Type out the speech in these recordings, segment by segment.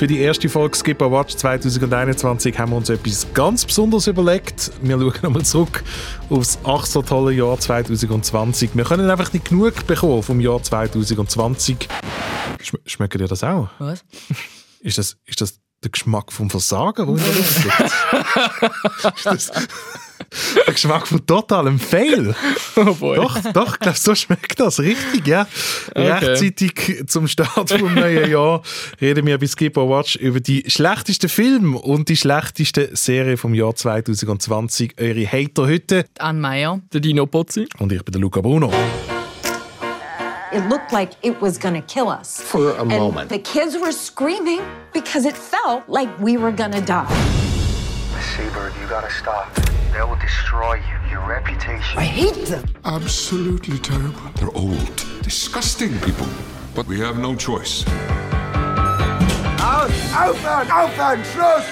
Für die erste Folge Skipper Watch 2021 haben wir uns etwas ganz Besonderes überlegt. Wir schauen nochmal zurück aufs ach so tolle Jahr 2020. Wir können einfach nicht genug bekommen vom Jahr 2020. Schm schmeckt dir das auch? Was? Ist das, ist das der Geschmack vom Versagen, wo in der Luft liegt? der Geschmack von totalem Fail? Oh boy. Doch, doch, ich glaube, so schmeckt das. Richtig, ja. Okay. Rechtzeitig zum Start vom neuen Jahr reden wir bei Skip Watch über die schlechtesten Filme und die schlechteste Serie vom Jahr 2020. Eure Hater heute. Anne Meyer. Der Dino Pozzi. Und ich bin der Luca Bruno. It looked like it was gonna kill us. For a And moment. the kids were screaming because it felt like we were gonna die. Seabird, you gotta stop. They will destroy you, your reputation. I hate them. Absolutely terrible. They're old, disgusting people. But we have no choice.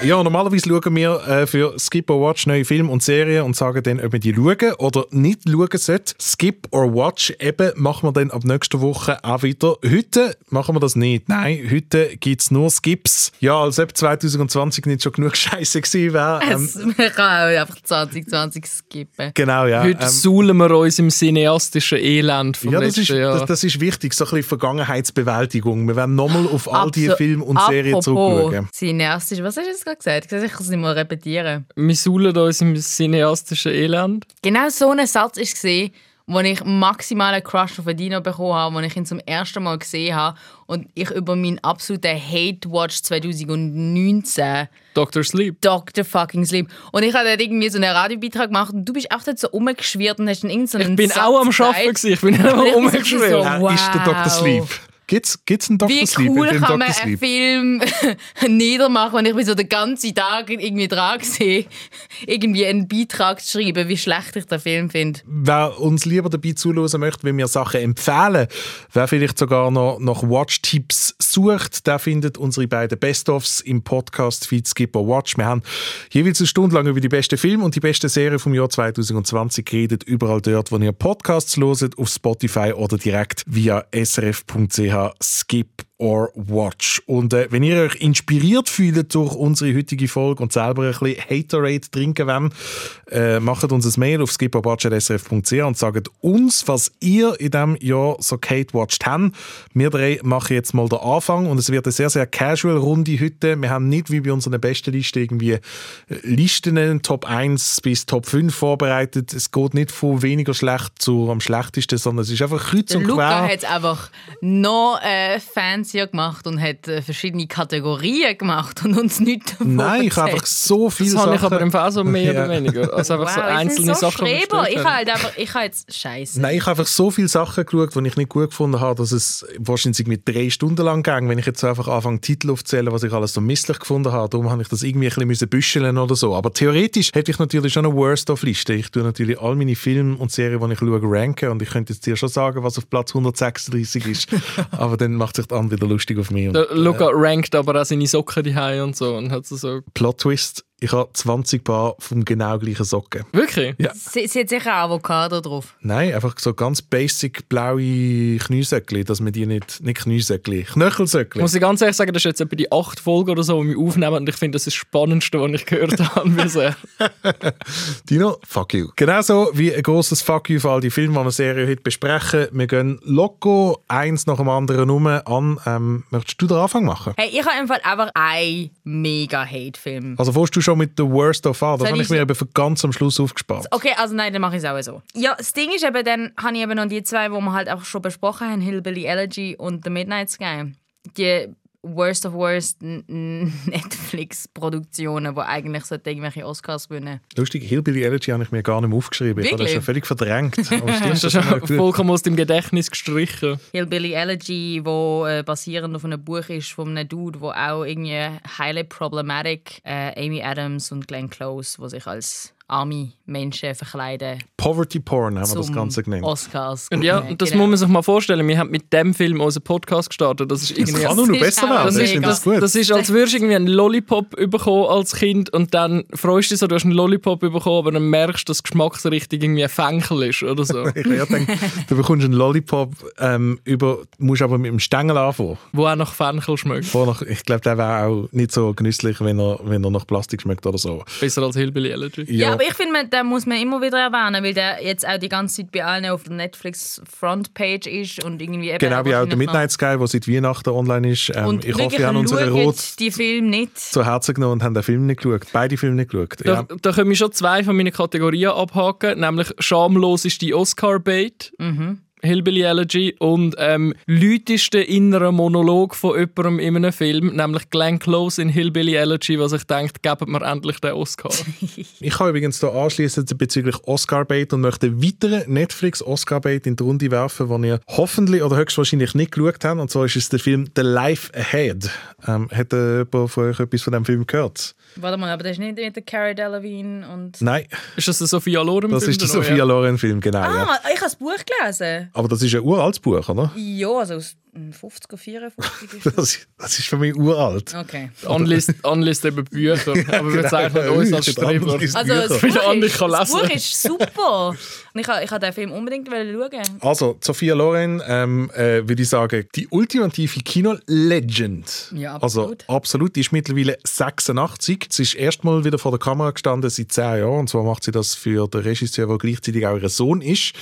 Ja, normalerweise schauen wir äh, für Skip or Watch neue Filme und Serien und sagen dann, ob wir die schauen oder nicht schauen sollten. Skip or Watch eben machen wir dann ab nächster Woche auch wieder. Heute machen wir das nicht. Nein, heute gibt es nur Skips. Ja, als ob 2020 nicht schon genug Scheiße gewesen wäre. Ähm, Es- Man kann auch einfach 2020 skippen. genau, ja. Heute ähm, suhlen wir uns im cineastischen Elend vom ja, das letzten ist, Jahr. das, das ist wichtig, so ein bisschen Vergangenheitsbewältigung. Wir werden nochmal auf all diese Abso- Filme und Serien Apropos zurückschauen. Cineastisch, was hast du jetzt gerade gesagt? Ich kann es nicht mal repetieren. wir suhlen uns im cineastischen Elend. Genau so ein Satz ist gesehen, wo ich maximal einen Crush auf Dino bekommen habe, wo ich ihn zum ersten Mal gesehen habe und ich über meinen absoluten Hate Watch 2019 Dr. Sleep. Dr. fucking Sleep. Und ich habe dort irgendwie so einen Radiobeitrag gemacht und du bist auch dort so rumgeschwirrt und hast dann irgendeinen Ich bin Satz auch am. Arbeiten. gewesen. Ich bin ich bin so, rumgeschwirrt. Wer ist der Dr. wow. Sleep? Gibt's, gibt's einen Dr. Wie Sleep? cool kann man Dr. einen Sleep? Film niedermachen, wenn ich mich so den ganzen Tag irgendwie dran sehe, irgendwie einen Beitrag zu schreiben, wie schlecht ich den Film finde. Wer uns lieber dabei zuhören möchte, wenn wir Sachen empfehlen, wer vielleicht sogar noch nach Watch-Tipps sucht, der findet unsere beiden Best-ofs im Podcast Feed Skip or Watch. Wir haben jeweils eine Stunde lang über die besten Filme und die besten Serien vom Jahr 2020 geredet. Überall dort, wo ihr Podcasts loset, auf Spotify oder direkt via srf.ch skip or watch. Und äh, wenn ihr euch inspiriert fühlt durch unsere heutige Folge und selber ein bisschen Haterade trinken wollt, äh, macht uns ein Mail auf skipperwatch.srf.ch und sagt uns, was ihr in diesem Jahr so Kate watched habt. Wir drei machen jetzt mal den Anfang und es wird eine sehr, sehr casual Runde heute. Wir haben nicht wie bei unserer besten Liste irgendwie äh, Listen Top 1 bis Top 5 vorbereitet. Es geht nicht von weniger schlecht zu am schlechtesten, sondern es ist einfach kreuz und Luca quer. hat es einfach noch äh, fancier gemacht und hat äh, verschiedene Kategorien gemacht und uns nichts davon Nein, ich habe einfach so viele Das habe ich Sachen. aber im Fall so mehr Ja. oder weniger. Also einfach so Wow, ich einzelne so Sachen. die gestellt Ich habe halt einfach, ich habe jetzt Scheiße. Nein, ich habe einfach so viele Sachen geschaut, die ich nicht gut gefunden habe, dass es wahrscheinlich mit drei Stunden lang ging, wenn ich jetzt so einfach anfange, Titel aufzählen, was ich alles so misslich gefunden habe. Darum habe ich das irgendwie ein bisschen büscheln oder so. Aber theoretisch hätte ich natürlich schon eine Worst-of-Liste. Ich tue natürlich all meine Filme und Serien, die ich schaue, ranken und ich könnte jetzt dir schon sagen, was auf Platz 136 ist. Aber dann macht sich der andere wieder lustig auf mich. Und, Der Luca rankt aber auch seine Socken die und so und hat so, so Plot-Twist, ich habe 20 Paar vom genau gleichen Socken. wirklich. Ja. Sie, sie hat sicher Avocado drauf. Nein, einfach so ganz basic blaue Kniesöckli, dass man die nicht, nicht Kniesöckli, Knöchelsöckli. Muss ich ganz ehrlich sagen, das ist jetzt etwa die acht Folgen oder so, die wir aufnehmen und ich finde, das ist das Spannendste, was ich gehört habe bisher. Dino, fuck you. Genauso wie ein grosses Fuck you für all die Filme, die wir Serie heute besprechen. Wir gehen loco eins nach dem anderen um an. Ähm, möchtest du den Anfang machen? Hey, ich habe einfach einfach einen mega Hate-Film. Also fährst du schon mit The Worst of All? Das habe ich ich- mir eben für ganz am Schluss aufgespart. Okay, also nein, dann mache ich es auch so. Ja, das Ding ist eben, dann habe ich eben noch die zwei, die wir halt auch schon besprochen haben, Hillbilly Elegy und The Midnight Sky. Die Worst of Worst Netflix-Produktionen, die eigentlich irgendwelche Oscars gewinnen. Lustig, Hillbilly Elegy habe ich mir gar nicht mehr aufgeschrieben. Ich habe das Wirklich? schon völlig verdrängt. Das ist gut. vollkommen aus dem Gedächtnis gestrichen. Hillbilly Elegy, wo äh, basierend auf einem Buch ist von einem Dude, wo auch irgendwie highly problematic äh, Amy Adams und Glenn Close, wo sich als arme Menschen verkleiden. Poverty Porn haben wir das Ganze genannt. Oscars. Und ja, gewinnen. das Genau. muss man sich mal vorstellen. Wir haben mit dem Film unseren Podcast gestartet. Das ist Das irgendwie kann nur noch besser werden. Das Ich ist, das, das gut. das ist, als würdest du irgendwie einen Lollipop bekommen als Kind und dann freust du dich so, du hast einen Lollipop bekommen, aber dann merkst du, dass Geschmacksrichtung irgendwie ein Fenkel ist oder so. Ich gedacht, du bekommst einen Lollipop, ähm, über, musst aber mit dem Stängel anfangen. wo auch nach Fenkel schmeckt. Nach- Ich glaube, der wäre auch nicht so genüsslich, wenn er, wenn er nach Plastik schmeckt oder so. Besser als Hillbilly Elegy. Ja, aber ich finde, den muss man immer wieder erwähnen, weil der jetzt auch die ganze Zeit bei allen auf der Netflix Frontpage ist und irgendwie eben Genau wie auch der Midnight Sky, der seit Weihnachten online ist. Ähm, Und ich hoffe, wir haben unsere Rot die Film nicht. zu Herzen genommen und haben den Film nicht geschaut. Beide Filme nicht geschaut. Da, Ja. da können wir schon zwei von meinen Kategorien abhaken, nämlich schamlos ist die Oscar-Bait. Hillbilly Elegy und ähm, lüteste innerer Monolog von jemandem in einem Film, nämlich Glenn Close in Hillbilly Elegy, was ich denkt, geben wir endlich den Oscar. Ich kann übrigens hier anschließend bezüglich Oscar-Bait und möchte einen weiteren Netflix-Oscar-Bait in die Runde werfen, den ihr hoffentlich oder höchstwahrscheinlich nicht geschaut habt. Und zwar ist es der Film The Life Ahead. Ähm, hat äh, jemand von euch etwas von dem Film gehört? Warte mal, aber das ist nicht mit der Cara Delevingne und... Nein, ist das der Sophia Loren das ist der? Sophia Loren-Film, genau. Ja. Ah, ich habe das Buch gelesen. Aber das ist ein uraltes Buch, oder? Ja, also aus 50er, 54 ist das. Das, das ist für mich uralt. Okay. Anliest, anliest eben Bücher, aber wir zeichnen uns als Streber. Also das Buch, ist, das. Buch ist super. Und ich habe ich habe den Film unbedingt schauen. Also, Sophia Loren, ähm, äh, würde ich sagen, die ultimative Kino-Legend. Ja, Also, absolut. absolut. Die ist mittlerweile 86. Sie ist erstmal wieder vor der Kamera gestanden seit 10 Jahren. Und zwar macht sie das für den Regisseur, der gleichzeitig auch ihr Sohn ist.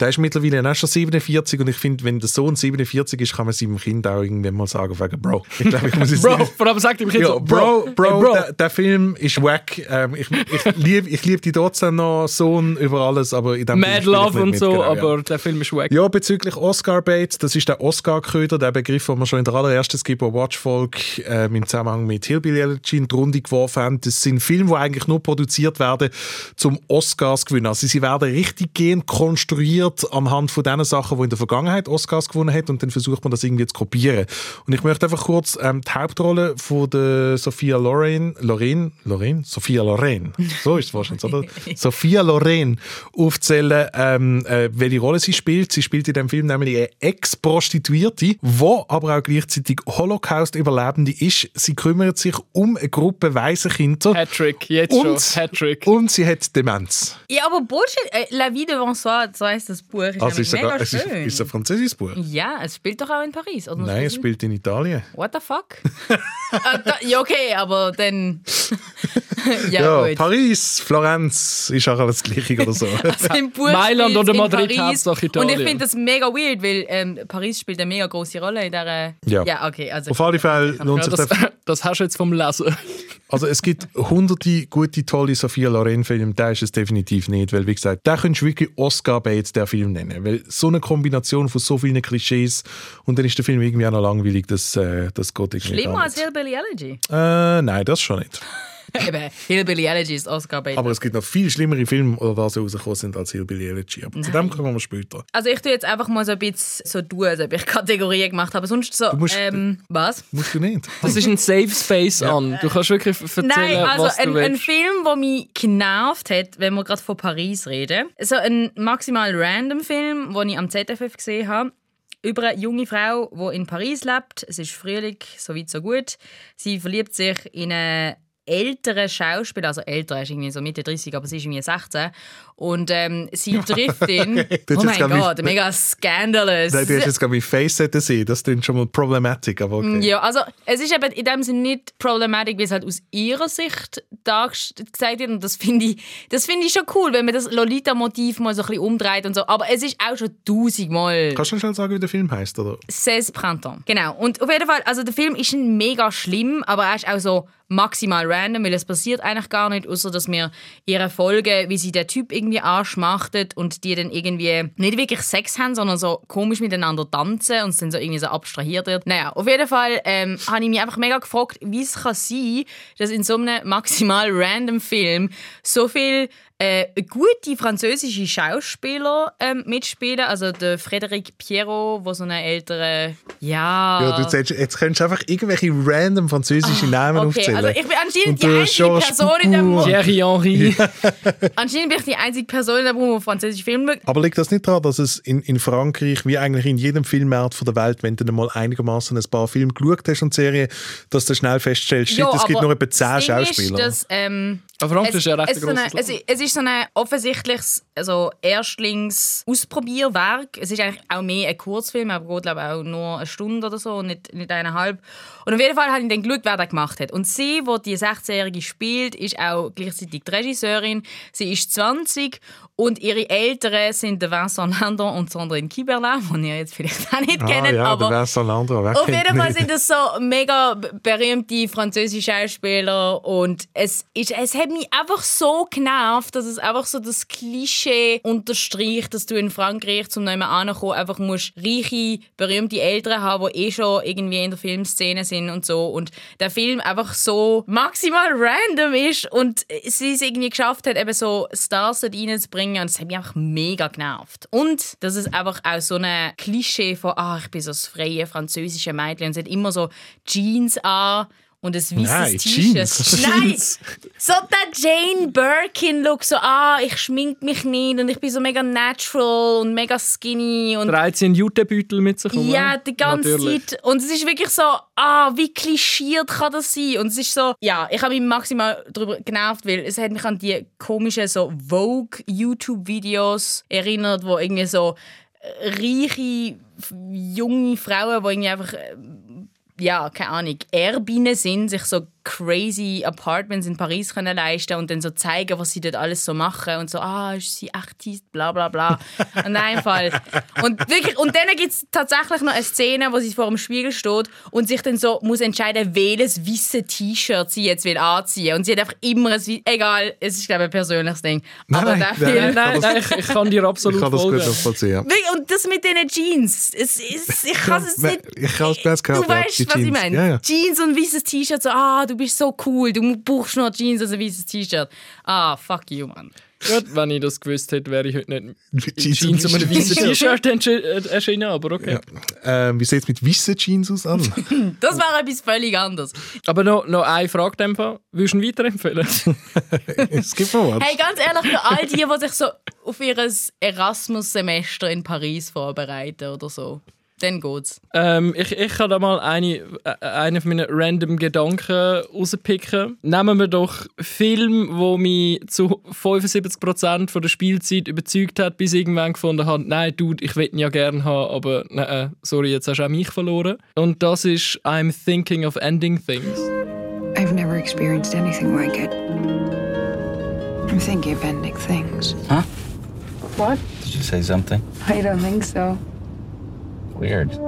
Der ist mittlerweile auch schon 47. Und ich finde, wenn der Sohn 47 ist, kann man seinem Kind auch irgendwann mal sagen, wegen Bro. Ich glaube, ich muss jetzt Bro, vor allem sagt ihm Kind Ja, so, Bro, Bro, hey, Bro. Der, der Film ist wack. Ähm, ich ich liebe ich lieb die trotzdem noch Sohn über alles, aber in dem Mad Film Love und mit, so, genau, ja. aber der Film ist wack. Ja, bezüglich Oscar-Bait, das ist der Oscar-Köder, der Begriff, den wir schon in der allerersten Skipper Watch-Folge ähm, im Zusammenhang mit Hillbilly Elegy in die Runde geworfen haben. Das sind Filme, die eigentlich nur produziert werden, zum Oscars zu gewinnen. Also sie werden richtig gehend konstruiert anhand von den Sachen, die in der Vergangenheit Oscars gewonnen hat und dann versucht man das irgendwie zu kopieren. Und ich möchte einfach kurz ähm, die Hauptrolle von der Sophia Loren, Loren, Loren? Sophia Loren, so ist es wahrscheinlich, oder? Sophia Loren aufzählen, ähm, äh, welche Rolle sie spielt. Sie spielt in dem Film nämlich eine Ex-Prostituierte, die aber auch gleichzeitig Holocaust-Überlebende ist. Sie kümmert sich um eine Gruppe weißer Kinder. Hattrick, jetzt Und- schon. Hattrick. Und sie hat Demenz. Ja, aber Bullshit. Äh, La Vie devant soi, so heisst das Buch. Ist Also ist mega ist, schön. ist es ein französisches Buch? ja, es spielt doch auch in Paris. Oder Nein, es spielt in Italien. What the fuck? ah, da, ja, okay, aber dann. ja, Ja, gut. Paris, Florenz, ist auch alles gleich oder so. Also im Buch Mailand oder in Madrid. Hauptsache Und Italien. ich finde das mega weird, weil ähm, Paris spielt eine mega große Rolle in dieser. Ja. ja okay. Also Auf alle Fälle lohnt sich das, das hast du jetzt vom Lesen. Also es gibt hunderte gute, tolle Sophia Loren-Filme, der ist es definitiv nicht, weil wie gesagt, da könntest du wirklich Oscar-Bait der Film nennen, weil so eine Kombination von so vielen Klischees und dann ist der Film irgendwie auch noch langweilig, das, äh, das geht irgendwie Schlimmer als. Hillbilly Elegy. Äh, nein, das schon nicht. Eben, Hillbilly Elegy ist Oscar bait. Aber es gibt noch viel schlimmere Filme, oder die so rausgekommen sind als Hillbilly Elegy, aber zu dem kommen wir später. Also ich tue jetzt einfach mal so ein bisschen so tun, als ob ich Kategorien gemacht habe. Sonst so, musst- ähm, was? Musst du nicht. Das ist ein Safe Space an. Du kannst wirklich erzählen, Nein, also was du ein, ein willst. Film, der mich genervt hat, wenn wir gerade von Paris reden. So ein maximal random Film, den ich am ZFF gesehen habe. Über eine junge Frau, die in Paris lebt. Es ist Frühling, so weit, so gut. Sie verliebt sich in einen älteren Schauspieler, also älter, er ist irgendwie so Mitte 30, aber sie ist irgendwie 16. Und ähm, sie trifft ihn. Das oh mein Gott, mega scandalous. Nein, du hast jetzt gerade mein Face sehen, das klingt schon mal problematic, aber okay. Ja, also es ist eben in dem Sinne nicht problematisch, wie es halt aus ihrer Sicht dargestellt wird. Und das finde ich, das finde ich schon cool, wenn man das Lolita-Motiv mal so ein bisschen umdreht und so. Aber es ist auch schon tausendmal Kannst du schnell sagen, wie der Film heißt, oder? 16 Printemps. Genau. Und auf jeden Fall, also der Film ist mega schlimm, aber er ist auch so maximal random, weil es passiert eigentlich gar nicht, außer dass wir ihre Folge, wie sie der Typ irgendwie anschmachtet und die dann irgendwie nicht wirklich Sex haben, sondern so komisch miteinander tanzen und es dann so irgendwie so abstrahiert wird. Naja, auf jeden Fall ähm, habe ich mich einfach mega gefragt, wie es kann sein, dass in so einem maximal random Film so viel äh, gute französische Schauspieler ähm, mitspielen. Also der Frédéric Pierrot, der so eine ältere, ja... Ja, du sagst, jetzt könntest du einfach irgendwelche random französische Namen Ah, okay, aufzählen. also ich bin anscheinend Und die der einzige Person in dem Poupou. Thierry Henry. Anscheinend bin ich die einzige Person in dem Raum, die französische Filme schaut. Aber liegt das nicht daran, dass es in, in Frankreich, wie eigentlich in jedem Filmmarkt von der Welt, wenn du mal einigermaßen ein paar Filme geschaut hast und Serien, dass du schnell feststellst, shit, es gibt nur etwa zehn Schauspieler. Ist, dass, ähm, Aber es, ist ja recht es, so eine, es, es ist so ein offensichtliches also Erstlings-Ausprobierwerk. Es ist eigentlich auch mehr ein Kurzfilm, aber geht glaube ich, auch nur eine Stunde oder so, nicht, nicht eineinhalb. Und auf jeden Fall habe ich dann geschaut, wer das gemacht hat. Und sie, die die 16-Jährige spielt, ist auch gleichzeitig die Regisseurin. Sie ist 20 und ihre Eltern sind der Vincent Landon und Sandrine Kiberlin, die ihr jetzt vielleicht auch nicht ah, kennt. ja, aber Vincent Landro, wer auf jeden Fall sind das so mega berühmte französische Schauspieler und es, ist, es hat mich einfach so genervt, dass es einfach so das Klischee unterstreicht, dass du in Frankreich zum neuen ankommen einfach musst reiche, berühmte Eltern haben, die eh schon irgendwie in der Filmszene sind und so und der Film einfach so maximal random ist und sie es irgendwie geschafft hat, eben so Stars dort reinzubringen und es hat mich einfach mega genervt. Und dass es einfach auch so ein Klischee von «Ah, ich bin so das freie französische Mädchen» und sie hat immer so Jeans an und ein weißes T-Shirt. Nein! So der Jane Birkin-Look, so «Ah, ich schmink mich nicht und ich bin so mega natural und mega skinny» und Trägt sie einen Jutebeutel mit sich um? ja, die ganze Natürlich. Zeit. Und es ist wirklich so, ah, wie klischiert kann das sein? Und es ist so, ja, ich habe mich maximal darüber genervt, weil es hat mich an die komischen so Vogue-YouTube-Videos erinnert, wo irgendwie so äh, reiche, junge Frauen, die irgendwie einfach, äh, ja, keine Ahnung, Erbinnen sind, sich so crazy Apartments in Paris können leisten und dann so zeigen, was sie dort alles so machen und so, ah, ist sie Artist, bla bla bla. Und Fall. Und wirklich, und dann gibt es tatsächlich noch eine Szene, wo sie vor dem Spiegel steht und sich dann so muss entscheiden, welches weiße T-Shirt sie jetzt will anziehen. Und sie hat einfach immer ein, egal, es ist glaube ich ein persönliches Ding. Aber nein, der nein, Film, Nein, nein, ich, ich kann dir Ich absolut kann das gut folgen. nachvollziehen. Und das mit den Jeans. Es, es, ich kann es nicht. ich habe es gehört, Du weißt, was ich Jeans. meine. Ja, ja. Jeans und weißes T-Shirt, so, ah, du bist so cool, du brauchst nur Jeans als ein weißes T-Shirt. Ah, fuck you, Mann. Gut, wenn ich das gewusst hätte, wäre ich heute nicht Mit in Jeans und einem weißen T-Shirt äh, erschienen, aber okay. Ähm, wie sieht es mit weißen Jeans aus an? Das war etwas völlig anderes. Aber noch, noch eine Frage Fall. Würdest du ihn weiterempfehlen? es gibt noch was. Hey, ganz ehrlich, für all die, die sich so auf ihr Erasmus-Semester in Paris vorbereiten oder so, dann geht's. ähm, ich, ich kann da mal eine, äh, einen von meinen random Gedanken rauspicken. Nehmen wir doch Film, wo mich zu 75% von der Spielzeit überzeugt hat, bis ich irgendwann gefunden habe, nein, Dude, ich will ihn ja gerne haben, aber nein, äh, sorry, jetzt hast du auch mich verloren. Und das ist I'm Thinking of Ending Things. I've never experienced anything like it. I'm thinking of ending things. Did you say something? I don't think so. Weird.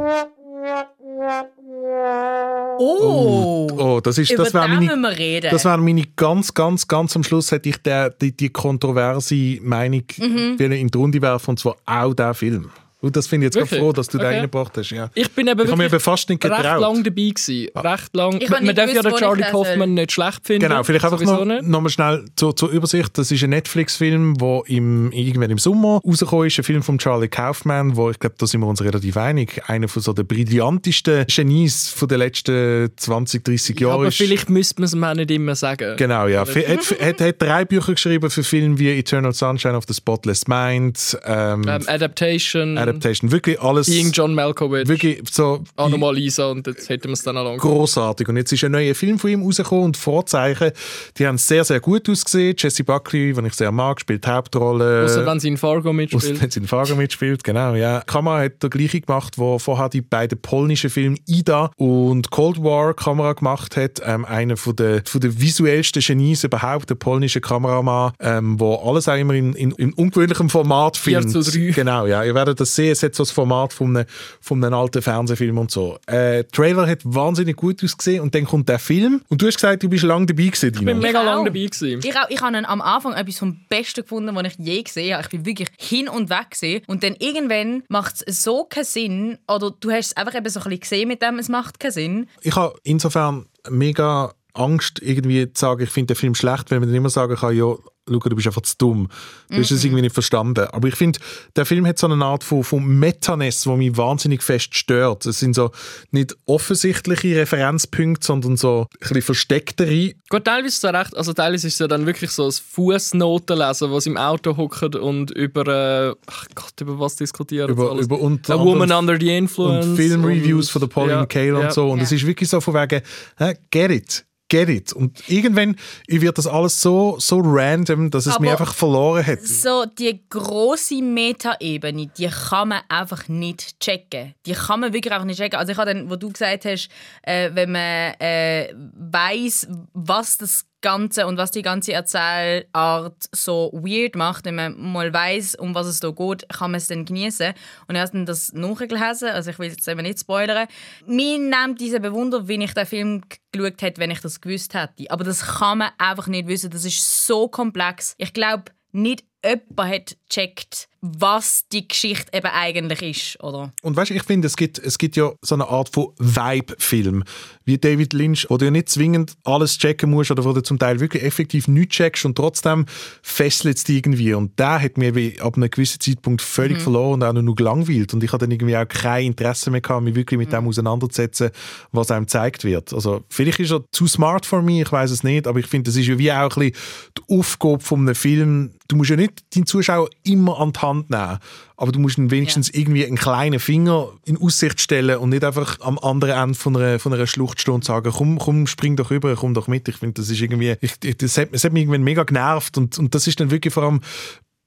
Oh! Oh, das ist, Über das wäre den meine, reden. das wäre meine ganz, ganz, ganz am Schluss hätte ich der, die, die kontroverse Meinung Mhm. in die Runde werfen und zwar auch der Film. Und das finde ich jetzt gerade Wirklich? froh, dass du Okay. reingebracht hast. Ja. Ich bin eben Ich wirklich eben fast nicht recht getraut. lang dabei gewesen. Recht lang. Ich habe Man nicht darf ja den Charlie. Kaufman nicht schlecht finden. Genau, vielleicht einfach noch, nicht. noch mal schnell zur, zur Übersicht. Das ist ein Netflix-Film, der im, irgendwann im Sommer rausgekommen ist. Ein Film von Charlie Kaufman, wo ich glaube, da sind wir uns relativ einig, einer von so der brillantesten Genies von den letzten 20, 30 Jahren Aber ist. vielleicht müsste man es mir auch nicht immer sagen. Genau, ja. Er hat, hat, hat drei Bücher geschrieben für Filme wie Eternal Sunshine of the Spotless Mind, ähm, Ähm, Adaptation, Adaptation, wirklich alles Being John Malkovich, wirklich so Anomalisa und jetzt hätten wir es dann auch lang. großartig. Und jetzt ist ein neuer Film von ihm rausgekommen und Vorzeichen, die haben sehr, sehr gut ausgesehen. Jesse Buckley, den ich sehr mag, spielt die Hauptrolle. Außer wenn sie in Fargo mitspielt. wenn sie in Fargo mitspielt, genau, ja. Kamera hat der gleiche gemacht, wo vorher die beiden polnischen Filme Ida und Cold War Kamera gemacht hat. Ähm, einer von der, von der visuellsten Genies überhaupt, der polnische Kameramann, ähm, wo alles auch immer in, in, in ungewöhnlichem Format 4 filmt. zu 3. Genau, ja. Ihr werdet das sehen, es hat so das Format von einem, von einem alten Fernsehfilm und so. Äh, der Trailer hat wahnsinnig gut ausgesehen und dann kommt der Film und du hast gesagt, du bist lange dabei gewesen, Ich bin Dino. mega Ich lang auch. dabei gewesen. Ich, auch, ich habe am Anfang etwas vom Besten gefunden, was ich je gesehen habe. Ich bin wirklich hin und weg gesehen. Und dann irgendwann macht es so keinen Sinn, oder du hast es einfach eben so ein bisschen gesehen mit dem, es macht keinen Sinn. ich habe insofern mega Angst, irgendwie zu sagen, ich finde den Film schlecht, weil man dann immer sagen kann, ja, Luca, du bist einfach zu dumm. Du hast es irgendwie nicht verstanden. Aber ich finde, der Film hat so eine Art von, von Metaness, die mich wahnsinnig fest stört. Es sind so nicht offensichtliche Referenzpunkte, sondern so ein bisschen verstecktere. Gut, teilweise ist es ja recht, also teilweise ist es ja dann wirklich so ein Fußnotenlesen, was im Auto hockt und über, äh, ach Gott, über was diskutieren Über, alles? über unter A Woman Under the Influence. und Filmreviews und- von der Pauline ja, Kael und ja. so. Und es ist wirklich so von wegen, hä, get it. Get it. Und irgendwann wird das alles so, so random, dass es Aber mir einfach verloren hat. So die große Meta-Ebene, die kann man einfach nicht checken. Die kann man wirklich einfach nicht checken. Also ich habe dann, wo du gesagt hast, äh, wenn man äh, weiß, was das Ganze und was die ganze Erzählart so weird macht, wenn man mal weiß, um was es da geht, kann man es dann genießen. Und habe dann das nachgelesen, also ich will jetzt eben nicht spoilern. Mir nimmt diese Bewunder, wie ich den Film geschaut hätte, wenn ich das gewusst hätte. Aber das kann man einfach nicht wissen. Das ist so komplex. Ich glaube, nicht jemand hat gecheckt, was die Geschichte eben eigentlich ist, oder? Und weißt du, ich finde, es gibt, es gibt ja so eine Art von Vibe-Film, wie David Lynch, wo du ja nicht zwingend alles checken musst oder wo du zum Teil wirklich effektiv nichts checkst und trotzdem fesselt es dich irgendwie. Und der hat mir ab einem gewissen Zeitpunkt völlig verloren und auch nur gelangweilt. Und ich hatte dann irgendwie auch kein Interesse mehr gehabt, mich wirklich mit dem auseinanderzusetzen, was einem gezeigt wird. Also vielleicht ist er zu smart für mich, ich weiß es nicht, aber ich finde, das ist ja wie auch ein bisschen die Aufgabe von einem Film. Du musst ja nicht deinen Zuschauer immer an die Hand nehmen, aber du musst ihm wenigstens irgendwie einen kleinen Finger in Aussicht stellen und nicht einfach am anderen Ende von einer, von einer Schlucht stehen und sagen, komm, komm, spring doch rüber, komm doch mit. Ich finde, das ist irgendwie, ich, ich, das, hat, das hat mich irgendwann mega genervt und, und das ist dann wirklich vor allem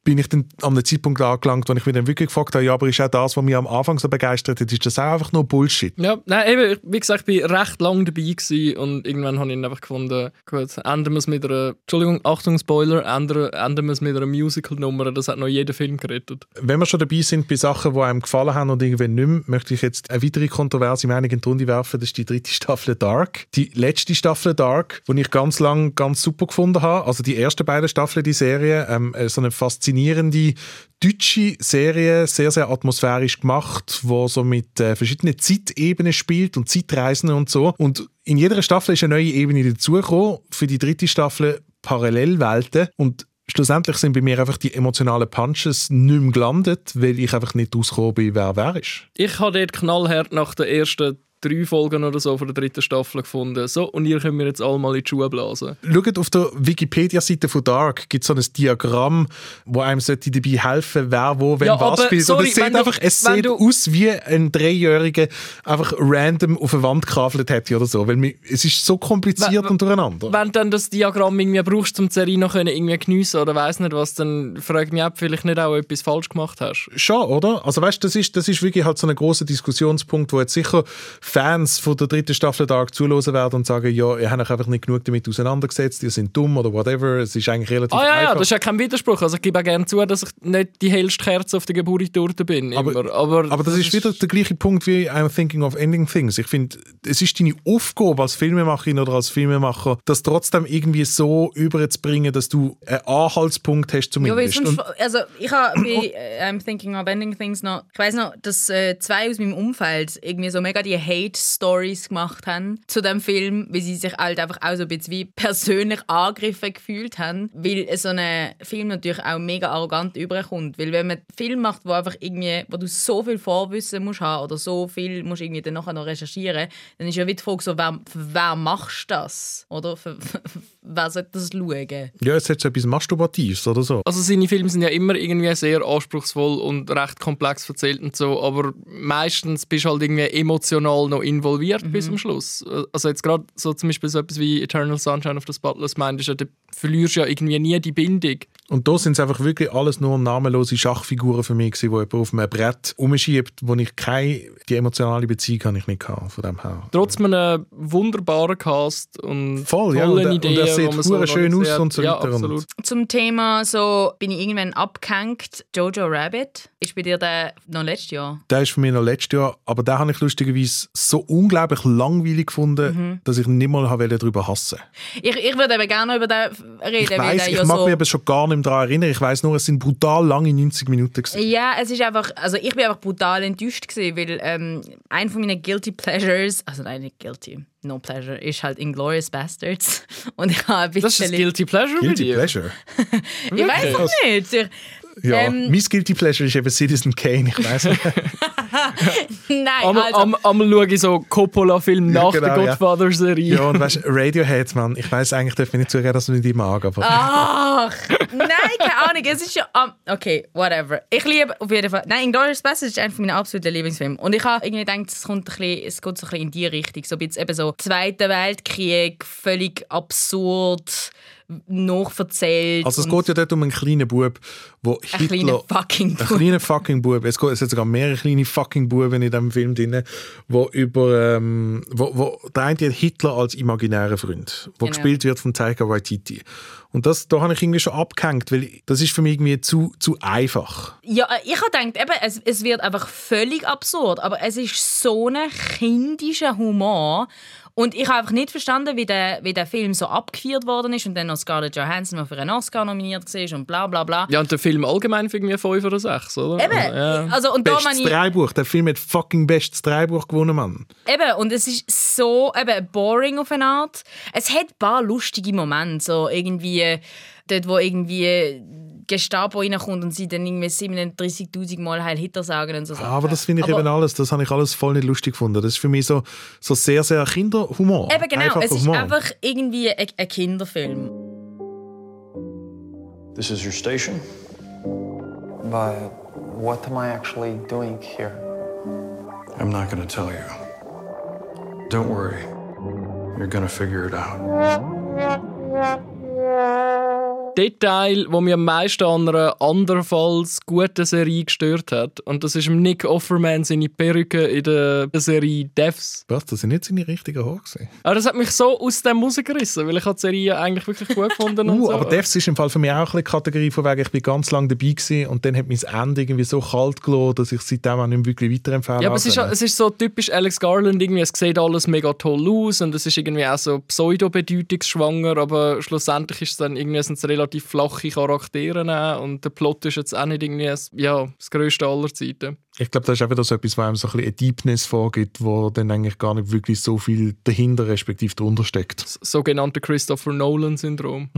bin ich dann an einem Zeitpunkt angelangt, wo ich mich dann wirklich gefragt habe, ja, aber ist auch das, was mich am Anfang so begeistert hat, ist das auch einfach nur Bullshit? Ja, nein, eben, wie gesagt, ich war recht lang dabei gewesen und irgendwann habe ich ihn einfach gefunden, gut, ändern wir es mit einer, Entschuldigung, Achtung, Spoiler, ändern, ändern wir es mit einer Musical-Nummer, das hat noch jeder Film gerettet. Wenn wir schon dabei sind bei Sachen, die einem gefallen haben und irgendwann nicht mehr, möchte ich jetzt eine weitere kontroverse Meinung in die Runde werfen. Das ist die dritte Staffel Dark. Die letzte Staffel Dark, die ich ganz lang ganz super gefunden habe. Also die ersten beiden Staffeln, die Serie. Ähm, äh, so eine faszinierende deutsche Serie, sehr, sehr atmosphärisch gemacht, wo so mit äh, verschiedenen Zeitebenen spielt und Zeitreisen und so. Und in jeder Staffel ist eine neue Ebene dazugekommen. Für die dritte Staffel Parallelwelten. Und schlussendlich sind bei mir einfach die emotionalen Punches nicht mehr gelandet, weil ich einfach nicht rausgekommen bin, wer wer ist. Ich habe dort knallhart nach den ersten drei Folgen oder so von der dritten Staffel gefunden. So, und ihr könnt mir jetzt alle mal in die Schuhe blasen. Schaut auf der Wikipedia-Seite von Dark gibt es so ein Diagramm, wo einem sollte dabei helfen wer wo, wenn Ja, was spielt. sorry, und es sieht du- einfach, es sieht du- aus wie ein Dreijähriger einfach random auf eine Wand gekavelt hätte oder so. Weil es ist so kompliziert Wenn- und durcheinander. Wenn du dann das Diagramm irgendwie brauchst, um die Serie noch irgendwie geniessen oder weiss nicht was, dann frag mich, ob du vielleicht nicht auch etwas falsch gemacht hast. Schon, oder? Also weißt, das ist, das ist wirklich halt so ein großer Diskussionspunkt, wo jetzt sicher Fans von der dritten Staffel Dark zuhören werden und sagen, ja, ihr habt euch einfach nicht genug damit auseinandergesetzt, ihr seid dumm oder whatever. Es ist eigentlich relativ Ah ja, ja, einfach. das ist ja kein Widerspruch. Also ich gebe auch gerne zu, dass ich nicht die hellste Kerze auf der Geburtstorte bin. Aber, immer. aber, aber das ist wieder der gleiche Punkt wie I'm thinking of ending things. Ich finde, es ist deine Aufgabe als Filmemacherin oder als Filmemacher, das trotzdem irgendwie so überzubringen, dass du einen Anhaltspunkt hast Ja, zumindest. sonst, Und- also ich habe bei äh, I'm Thinking of Ending Things noch, ich weiß noch, dass äh, zwei aus meinem Umfeld irgendwie so mega die Hate-Stories gemacht haben zu dem Film, weil sie sich halt einfach auch so ein bisschen wie persönlich angegriffen gefühlt haben, weil so ein Film natürlich auch mega arrogant überkommt, weil wenn man einen Film macht, wo einfach irgendwie, wo du so viel Vorwissen musst haben oder so viel musst irgendwie dann nachher noch recherchieren, dann ist ja wieder die Frage so, wer, wer machst du das? Oder für, für, wer sollte das schauen? ja, es hat so etwas Masturbatives oder so. Also seine Filme sind ja immer irgendwie sehr anspruchsvoll und recht komplex erzählt und so, aber meistens bist du halt irgendwie emotional noch involviert bis zum Schluss. Also jetzt gerade so zum Beispiel so etwas wie Eternal Sunshine of the Spotless Mind, ist ja, da verlierst du ja irgendwie nie die Bindung. Und da sind es einfach wirklich alles nur namenlose Schachfiguren für mich gewesen, wo jemand auf einem Brett umschiebt, wo ich keine, die emotionale Beziehung habe ich nicht gehabt, von dem her. Trotz einem wunderbaren Cast und Voll, ja, tollen und er- und Er sieht so schön aus und so ja, weiter und- Absolut. Zum Thema so bin ich irgendwann abgehängt. Jojo Rabbit ist bei dir der noch letztes Jahr. Der ist von mir noch letztes Jahr, aber den habe ich lustigerweise so unglaublich langweilig gefunden, Mhm. dass ich nicht mal habe darüber hassen Ich, ich würde eben gerne über den reden, Ich der ich ja mag so mich aber schon gar nicht mehr daran erinnern. Ich weiß nur, es sind brutal lange 90 Minuten. Gewesen. Ja, es ist einfach, also ich bin einfach brutal enttäuscht gewesen, weil ähm, ein von meinen Guilty Pleasures, also nein, nicht Guilty, No Pleasure ist halt Inglourious Bastards. Und ich habe ein bisschen... Das ist ein Guilty Pleasure Guilty Video. Pleasure. ich weiß es nicht. Ich, Ja, Ähm, mein Guilty Pleasure ist eben Citizen Kane. Ich weiß nicht. nein, Am, also... am, am schaue ich so Coppola-Film nach genau, der ja. Godfather-Serie. ja, und weißt du, Radiohead, Mann. Ich weiß eigentlich, darf ich nicht zugeben, dass du nicht die mag, aber. Ach, nein, keine Ahnung. Es ist ja. Um, okay, whatever. Ich liebe auf jeden Fall. Nein, Inglourious Basterds ist einer meiner absoluten Lieblingsfilme. Und ich habe irgendwie gedacht, es, kommt ein bisschen, es geht so ein bisschen in die Richtung. So ein bisschen eben so Zweiter Weltkrieg, völlig absurd, nachverzählt. Also es geht ja dort um einen kleinen Bub, wo Ein kleiner Hitler... fucking Ein Bub. kleiner fucking Bub. Es, geht, es hat sogar mehrere kleine fucking Buben in diesem Film drin, wo über... Ähm, wo, wo, der eine hat Hitler als imaginären Freund, wo Genau. gespielt wird von Taika Waititi. Und das, da habe ich irgendwie schon abgehängt, weil das ist für mich irgendwie zu, zu einfach. Ja, äh, ich habe gedacht, eben, es, es wird einfach völlig absurd, aber es ist so ein kindischer Humor. Und ich habe einfach nicht verstanden, wie der, wie der Film so abgeführt worden ist und dann noch Scarlett Johansson, die für einen Oscar nominiert war und bla bla bla. Ja, und der Film allgemein für irgendwie 5 oder 6, oder? Eben, Ja. also und da Bestes meine ich, Dreibuch. Der Film hat fucking bestes Dreibuch gewonnen, Mann. eben, und es ist so eben boring auf eine Art. Es hat ein paar lustige Momente, so irgendwie dort, wo irgendwie Gestapo reinkommt und sie dann irgendwie 37'000 Mal Heil Hitler sagen und so Sachen. Aber das finde ich Aber- eben alles, das habe ich alles voll nicht lustig gefunden. Das ist für mich so, so sehr, sehr Kinderhumor. Eben genau, Einfacher es ist Humor. einfach irgendwie ein, ein Kinderfilm. This is your station? But what am I actually doing here? I'm not gonna tell you. Don't worry. You're gonna figure it out. Detail, das mich am meisten an einer anderenfalls guten Serie gestört hat. Und das ist Nick Offerman seine Perücke in der Serie Devs. Was, das sind nicht seine richtigen Haare gewesen. Aber das hat mich so aus dem rausgerissen, weil ich habe die Serie eigentlich wirklich gut gefunden und Uh, so. aber Devs ist im Fall für mich auch ein bisschen die Kategorie von wegen, ich bin ganz lange dabei gewesen und dann hat mein Ende irgendwie so kalt gelassen, dass ich seitdem auch nicht wirklich weiterempfehlen Ja, aber es ist, kann. es ist so typisch Alex Garland, irgendwie, es sieht alles mega toll aus und es ist irgendwie auch so pseudo-bedeutungsschwanger, aber schlussendlich ist es dann irgendwie, sind es relativ flache Charaktere auch und der Plot ist jetzt auch nicht irgendwie das- ja, das grösste aller Zeiten. Ich glaube, das ist auch wieder so etwas, was einem so ein bisschen eine Deepness vorgibt, wo dann eigentlich gar nicht wirklich so viel dahinter respektive drunter steckt. Das sogenannte Christopher Nolan-Syndrom.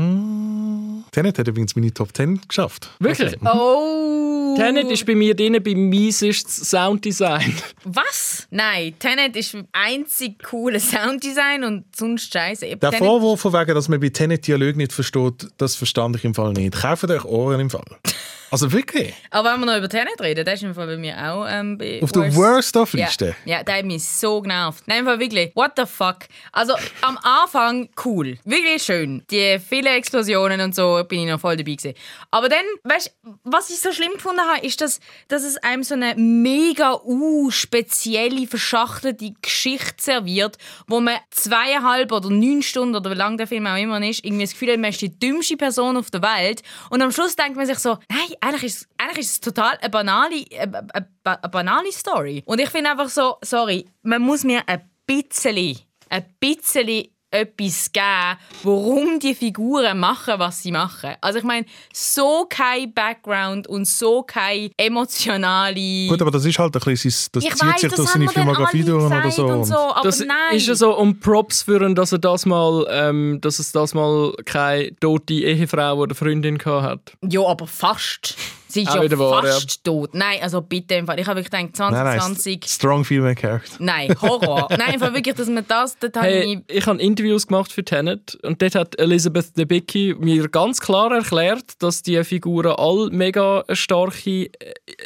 Tenet hat übrigens meine Top 10 geschafft. Wirklich? Oh! Tenet ist bei mir drin, bei miesestes Sounddesign. Was? Nein, Tenet ist das einzig coole Sounddesign und sonst scheiße. Der Vorwurf von wegen, dass man bei Tenet Dialog nicht versteht, das verstand ich im Fall nicht. Kauft euch Ohren im Fall. Also wirklich? Aber wenn wir noch über Tenet reden, der ist im Fall bei mir auch ähm, bei Auf der Worst-of-Liste? Ja, ja, der hat mich so genervt. Nein, im Fall wirklich, what the fuck. Also am Anfang cool, wirklich schön. Die vielen Explosionen und so bin ich noch voll dabei gewesen. Aber dann, weißt du, was ich so schlimm gefunden habe, ist, dass, dass es einem so eine mega uh, spezielle, verschachtelte Geschichte serviert, wo man zweieinhalb oder neun Stunden oder wie lang der Film auch immer ist, irgendwie das Gefühl hat, man ist die dümmste Person auf der Welt. Und am Schluss denkt man sich so, nein, eigentlich ist eigentlich ist es total eine banale, eine, eine, eine banale Story. Und ich finde einfach so, sorry, man muss mir ein bisschen, ein bisschen etwas geben, warum die Figuren machen, was sie machen. Also ich meine, so kein Background und so keine emotionale... Gut, aber das ist halt ein bisschen, sein- das ich zieht weiss, sich das durch seine Filmografie durch oder so. Und so aber Das nein. ist ja so um Props für ihn, dass er das mal, ähm, dass es das mal keine tote Ehefrau oder Freundin gehabt hat. Ja, aber fast. Sie ist Auch ja wieder wahr, fast tot. Nein, also bitte. im Fall. Ich habe wirklich gedacht, Nein, nein, 2020... strong female character. Nein, Horror. Nein, einfach wirklich, dass man das... Dort habe Hey, ich ich habe Interviews gemacht für Tenet und dort hat Elizabeth Debicki mir ganz klar erklärt, dass die Figuren all mega starke äh,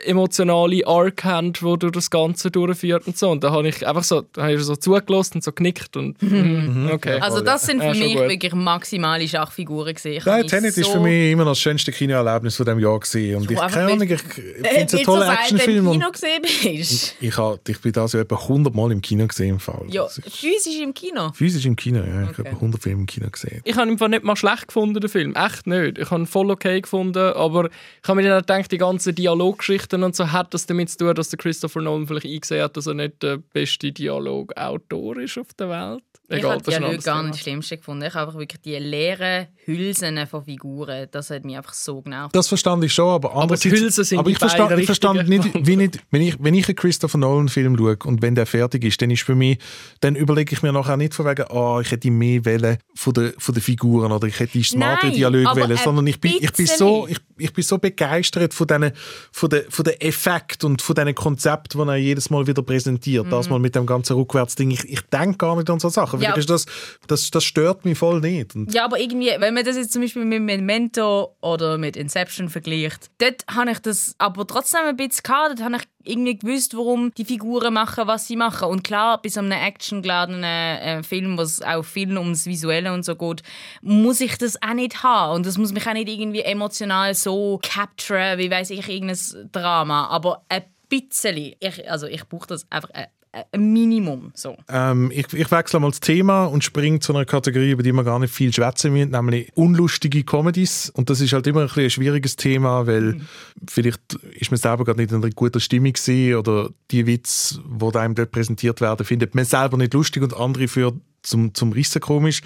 emotionale Arc haben, die durch das Ganze durchführt und so. Und da habe ich einfach so, da habe ich so zugelassen und so genickt und mm, okay. Also das sind für Ja, mich gut. wirklich maximale Schachfiguren gewesen. Nein, Tenet ist so- für mich immer noch das schönste Kinoerlebnis von diesem Jahr gewesen. Und ich, einfach keine Ahnung, ich Äh, finde es ein toller du seit dem Actionfilm. Kino gesehen bist. ich, hab, ich bin da so etwa 100 Mal im Kino gesehen im Fall. Ja, Das ist physisch im Kino. Physisch im Kino, ja. Ich Okay. habe etwa 100 Filme im Kino gesehen. Ich habe ihn einfach nicht mal schlecht gefunden, den Film. Echt nicht. Ich habe ihn voll okay gefunden, aber ich habe mir dann auch gedacht, die ganzen Dialoggeschichten und so hat das damit zu tun, dass der Christopher Nolan vielleicht eingesehen hat, dass er nicht der beste Dialogautor ist auf der Welt. Ich Egal, habe Dialog anderes gar Thema. nicht das Schlimmste gefunden. Ich habe einfach wirklich die leeren Hülsen von Figuren, das hat mich einfach so genervt. Das verstand ich schon, aber Aber Aber die Hülsen sind aber ich die verstand, ich verstand nicht, wie nicht, wenn ich, wenn ich einen Christopher Nolan Film schaue und wenn der fertig ist, dann ist für mich, dann überlege ich mir nachher nicht von wegen, oh, ich hätte mehr Welle von den von der Figuren oder ich hätte smarte Nein, Dialoge aber wählen, ein sondern ich bin, ich bin so, ich, ich bin so begeistert von diesen von den, von den Effekten und von diesen Konzepten, die er jedes Mal wieder präsentiert. Das mal mit dem ganzen Rückwärtsding. Ich, ich denke gar nicht an so Sachen. Mhm. Ja. Das, das, das stört mich voll nicht. Und Ja, aber irgendwie, wenn man das jetzt zum Beispiel mit Memento oder mit Inception vergleicht, dort habe ich das aber trotzdem ein bisschen gehabt. Dort habe ich irgendwie gewusst, warum die Figuren machen, was sie machen. Und klar, bei so einem actiongeladenen äh, Film, was auch viel ums Visuelle und so geht, muss ich das auch nicht haben. Und das muss mich auch nicht irgendwie emotional so capturen, wie weiß ich, irgendein Drama. Aber ein bisschen, ich, also ich brauche das einfach ein, ein Minimum. So. Ähm, ich, ich wechsle mal das Thema und springe zu einer Kategorie, über die wir gar nicht viel schwätzen müssen, nämlich unlustige Comedies. Und das ist halt immer ein, ein schwieriges Thema, weil vielleicht ist man selber gerade nicht in einer guten Stimmung gewesen oder die Witze, die einem dort präsentiert werden, findet man selber nicht lustig und andere für zum, zum Rissen komisch.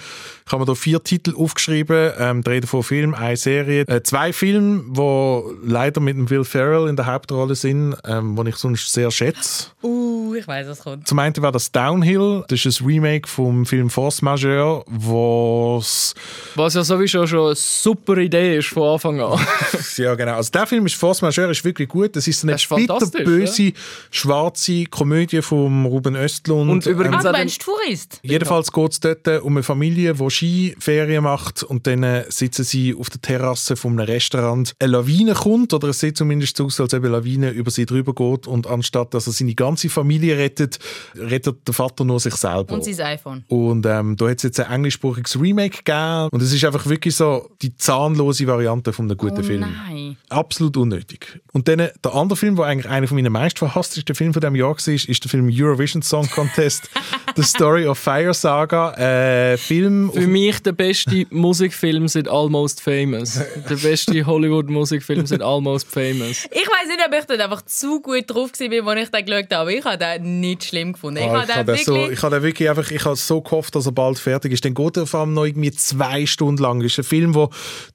Ich habe mir da vier Titel aufgeschrieben, ähm, drei davon Film, eine Serie. Äh, zwei Filme, die leider mit dem Will Ferrell in der Hauptrolle sind, ähm, die ich sonst sehr schätze. Uh, ich weiß, was kommt. Zum einen war das Downhill, das ist ein Remake vom Film Force Majeure, wo's Was ja sowieso schon eine super Idee ist von Anfang an. ja genau, also der Film ist Force Majeure ist wirklich gut, das ist eine Das ist bitterböse, schwarze Komödie von Ruben Östlund. Und übrigens Ah, auch du meinst Tourist? Jedenfalls geht es dort um eine Familie, die Skiferien macht und dann äh, sitzen sie auf der Terrasse von einem Restaurant. Eine Lawine kommt, oder es sieht zumindest so aus, als ob eine Lawine über sie drüber geht und anstatt dass er seine ganze Familie rettet, rettet der Vater nur sich selber. Und sein iPhone. Und ähm, da hat es jetzt ein englischsprachiges Remake gegeben. Und es ist einfach wirklich so die zahnlose Variante von einem guten Oh Film. nein. Absolut unnötig. Und dann äh, der andere Film, der eigentlich einer von meinen meistverhasstesten Filmen von diesem Jahr war, ist der Film Eurovision Song Contest, The Story of Fire Saga. Äh, Film Für mich der beste Musikfilm seit Almost Famous. Der beste Hollywood-Musikfilm seit Almost Famous. Ich weiß nicht, ob ich dort einfach zu gut drauf war, als ich den geschaut habe, aber ich habe den nicht schlimm gefunden. Ich Ah, habe ich habe den so, wirklich... ich habe den wirklich einfach, ich habe so gehofft, dass er bald fertig ist. Dann geht er vor allem noch irgendwie zwei Stunden lang. Es ist ein Film, wo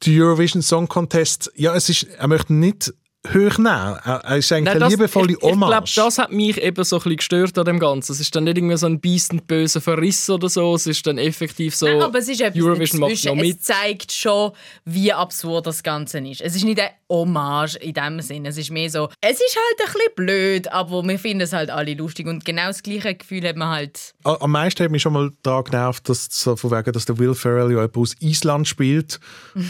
der Eurovision Song Contest, ja, es ist, er möchte nicht hoch nehmen. Er, ist eigentlich Nein, eine das- liebevolle ich, ich glaube, Hommage. das hat mich eben so ein bisschen gestört an dem Ganzen. Es ist dann nicht irgendwie so ein beißend böser Verriss oder so. Es ist dann effektiv so, Nein, aber es ist etwas Eurovision macht noch mit. Es zeigt schon, wie absurd das Ganze ist. Es ist nicht eine Hommage in dem Sinne. Es ist mehr so, es ist halt ein bisschen blöd, aber wir finden es halt alle lustig. Und genau das gleiche Gefühl hat man halt... Am meisten hat mich schon mal daran genervt, dass, so von wegen, dass der Will Ferrell ja aus Island spielt.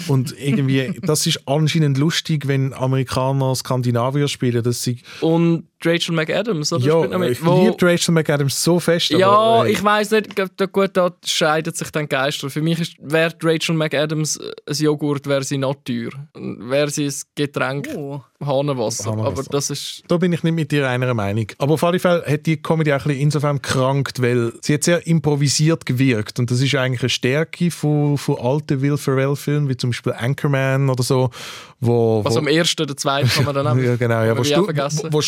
Und irgendwie, das ist anscheinend lustig, wenn Amerikaner Skandinavier spielen. Dass sie, Und Rachel McAdams, oder? mit. ich liebe Rachel McAdams so fest. Ja, aber, äh, ich weiß nicht, da, gut, da scheidet sich dann Geister. Für mich ist, wäre Rachel McAdams ein Joghurt, wäre sie Natur. Wäre sie ein Getränk, Oh. Hahnenwasser. Hahnenwasser. Aber das ist... Da bin ich nicht mit dir einer Meinung. Aber auf alle Fälle hat die Comedy auch ein bisschen insofern krankt, weil sie hat sehr improvisiert gewirkt. Und das ist eigentlich eine Stärke von, von alten Will Ferrell-Filmen, wie zum Beispiel Anchorman oder so. Wo, Also wo, am ersten oder zweiten kann man dann auch... ja, genau, ja, wo, stu vergessen. wo, wo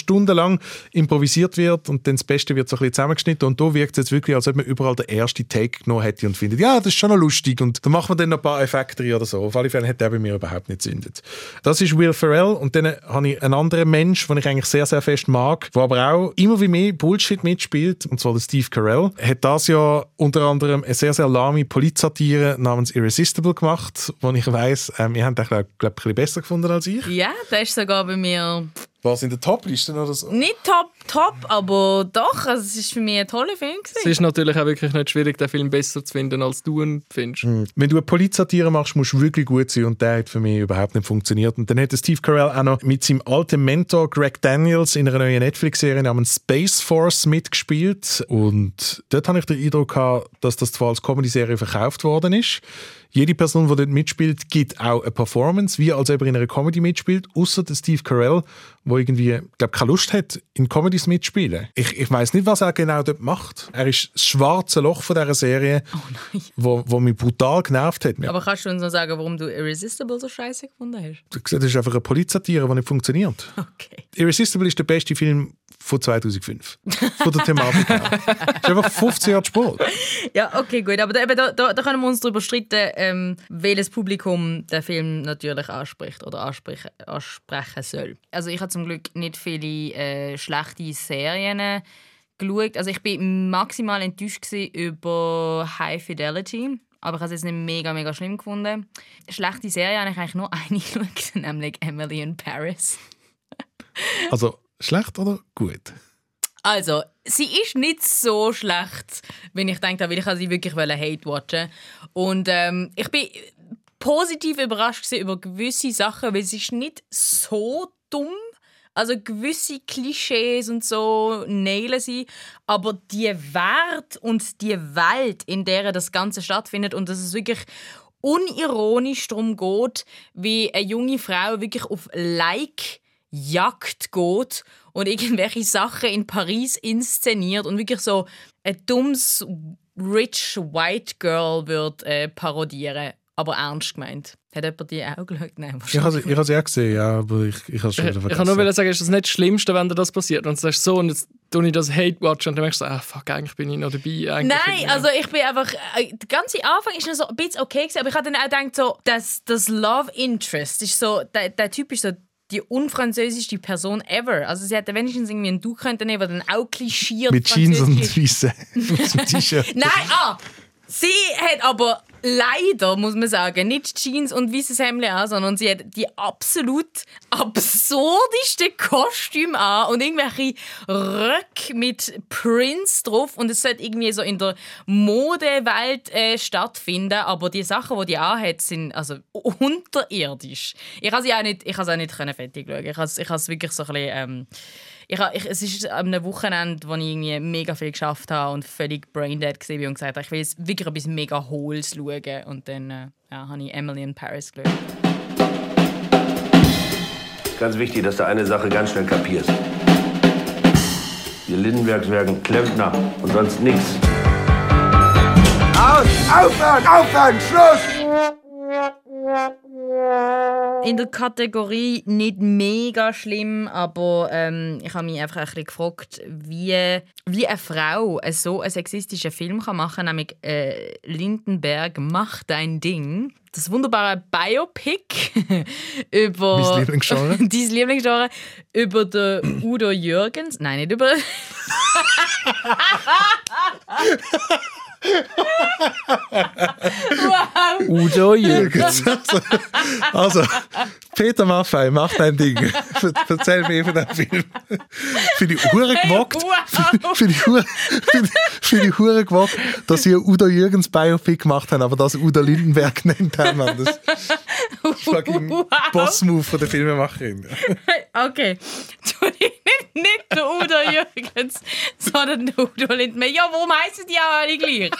stundenlang improvisiert wird und dann das Beste wird so ein bisschen zusammengeschnitten und da wirkt es jetzt wirklich, als ob man überall den ersten Take genommen hätte und findet, ja, das ist schon noch lustig und da machen wir dann noch ein paar Effekte rein oder so. Auf alle Fälle hat der bei mir überhaupt nicht zündet. Das ist Will Ferrell und dann habe ich einen anderen Mensch, den ich eigentlich sehr, sehr fest mag, der aber auch immer wie mehr Bullshit mitspielt, und zwar der Steve Carell. Hat das ja unter anderem eine sehr, sehr lahme Polizsatire namens Irresistible gemacht, wo ich weiss, ähm, ihr habt den, glaube glaub, ein bisschen besser gefunden als ich. Ja, der ist sogar bei mir Was in der Topliste oder so? nicht top, top, aber doch, also es ist für mich ein toller Film. Es Gewesen. ist natürlich auch wirklich nicht schwierig, den Film besser zu finden, als du ihn findest. Wenn du eine Polizsatire machst, musst du wirklich gut sein und der hat für mich überhaupt nicht funktioniert. Und dann hat Steve Carell auch noch mit seinem alten Mentor Greg Daniels in einer neuen Netflix-Serie namens Space Force mitgespielt und dort habe ich den Eindruck gehabt, dass das zwar als Comedy-Serie verkauft worden ist, jede Person, die dort mitspielt, gibt auch eine Performance, wie als ob er in einer Comedy mitspielt, außer der Steve Carell, der irgendwie, glaube keine Lust hat, in Comedies mitzuspielen. Ich, ich weiß nicht, was er genau dort macht. Er ist das schwarze Loch von dieser Serie, wo, wo mich brutal genervt hat. Aber kannst du uns noch sagen, warum du Irresistible so scheiße gefunden hast? Das ist einfach eine Polizsatire, die nicht funktioniert. Okay. Irresistible ist der beste Film, von 2005. Von der Thematik her. Das ist einfach 15 Jahre Sport. Ja, okay, gut. Aber da, da, da, können wir uns darüber streiten, ähm, welches Publikum der Film natürlich anspricht oder ansprechen, ansprechen soll. Also ich habe zum Glück nicht viele äh, schlechte Serien geschaut. Also ich bin maximal enttäuscht über High Fidelity. Aber ich habe es jetzt nicht mega, mega schlimm gefunden. Schlechte Serie habe ich eigentlich nur eine geschaut, nämlich Emily in Paris. Also schlecht oder gut? Also, sie ist nicht so schlecht, wenn ich denke, weil ich sie wirklich hate watchen Und ähm, ich bin positiv überrascht über gewisse Sachen, weil sie ist nicht so dumm. Also gewisse Klischees und so nailen sie, aber die Wert und die Welt, in der das Ganze stattfindet und dass es wirklich unironisch darum geht, wie eine junge Frau wirklich auf Like Jagd geht und irgendwelche Sachen in Paris inszeniert und wirklich so ein dummes rich white girl wird äh, parodieren, aber ernst gemeint. Hat jemand die auch geschaut? Nein, Ich habe ich es ja gesehen, ja, aber ich, ich habe es schon wieder Ich vergessen. kann nur sagen, ist das nicht das Schlimmste, wenn dir das passiert. Und du sagst so, und jetzt tue ich das Hate Watch und dann merkst du, ah, fuck, eigentlich bin ich noch dabei. Eigentlich Nein, also ich bin einfach. äh, Der ganze Anfang ist noch so ein bisschen okay, gewesen, aber ich habe dann auch gedacht, so, dass das Love Interest ist so, der, der Typ ist so die unfranzösischste Person ever. Also sie hätte wenigstens irgendwie ein Du könnte nehmen, der dann auch klischiert Mit Jeans und weißen T-Shirt. Nein, ah! Sie hat aber leider, muss man sagen, nicht Jeans und weißes Hemd an, sondern sie hat die absolut absurdeste Kostüme an und irgendwelche Röcke mit Prince drauf und es sollte irgendwie so in der Modewelt äh, stattfinden, aber die Sachen, die die anhat, sind also unterirdisch. Ich habe sie auch nicht, ich auch nicht fertig schauen. Ich habe es ich habe es wirklich so ein bisschen, ähm, ich, ha- ich, es ist an einem Wochenende, wo ich irgendwie mega viel geschafft habe und völlig braindead war und gesagt habe, ich will jetzt wirklich etwas mega Hohles schauen. Und dann äh, ja, habe ich Emily in Paris geschaut. Ganz wichtig, dass du eine Sache ganz schnell kapierst. Wir Lindenbergs werden Klempner und sonst nichts. Aus! Aufhören! Aufhören! Schluss! In der Kategorie nicht mega schlimm, aber ähm, ich habe mich einfach ein bisschen gefragt, wie, wie eine Frau so einen sexistischen Film kann machen kann, nämlich äh, Lindenberg Mach dein Ding. Das wunderbare Biopic über... Mein Lieblingsgenre. Dein Lieblingsgenre. Über den Udo Jürgens. Nein, nicht über... wow! Udo Jürgens. Also, Peter Maffei, mach dein Ding. Erzähl mir von dem Film. Für die Hure gewagt, für die Hure, die Hure gewagt, dass sie ein Udo Jürgens Biopic gemacht haben, aber das Udo Lindenberg nennt haben. Mann. Das ist fucking Wow. Boss-Move von der Filmemacherin. Okay. Du nicht, nicht der Udo Jürgens, sondern der Udo Lindner. Ja, warum heißen die auch alle gleich?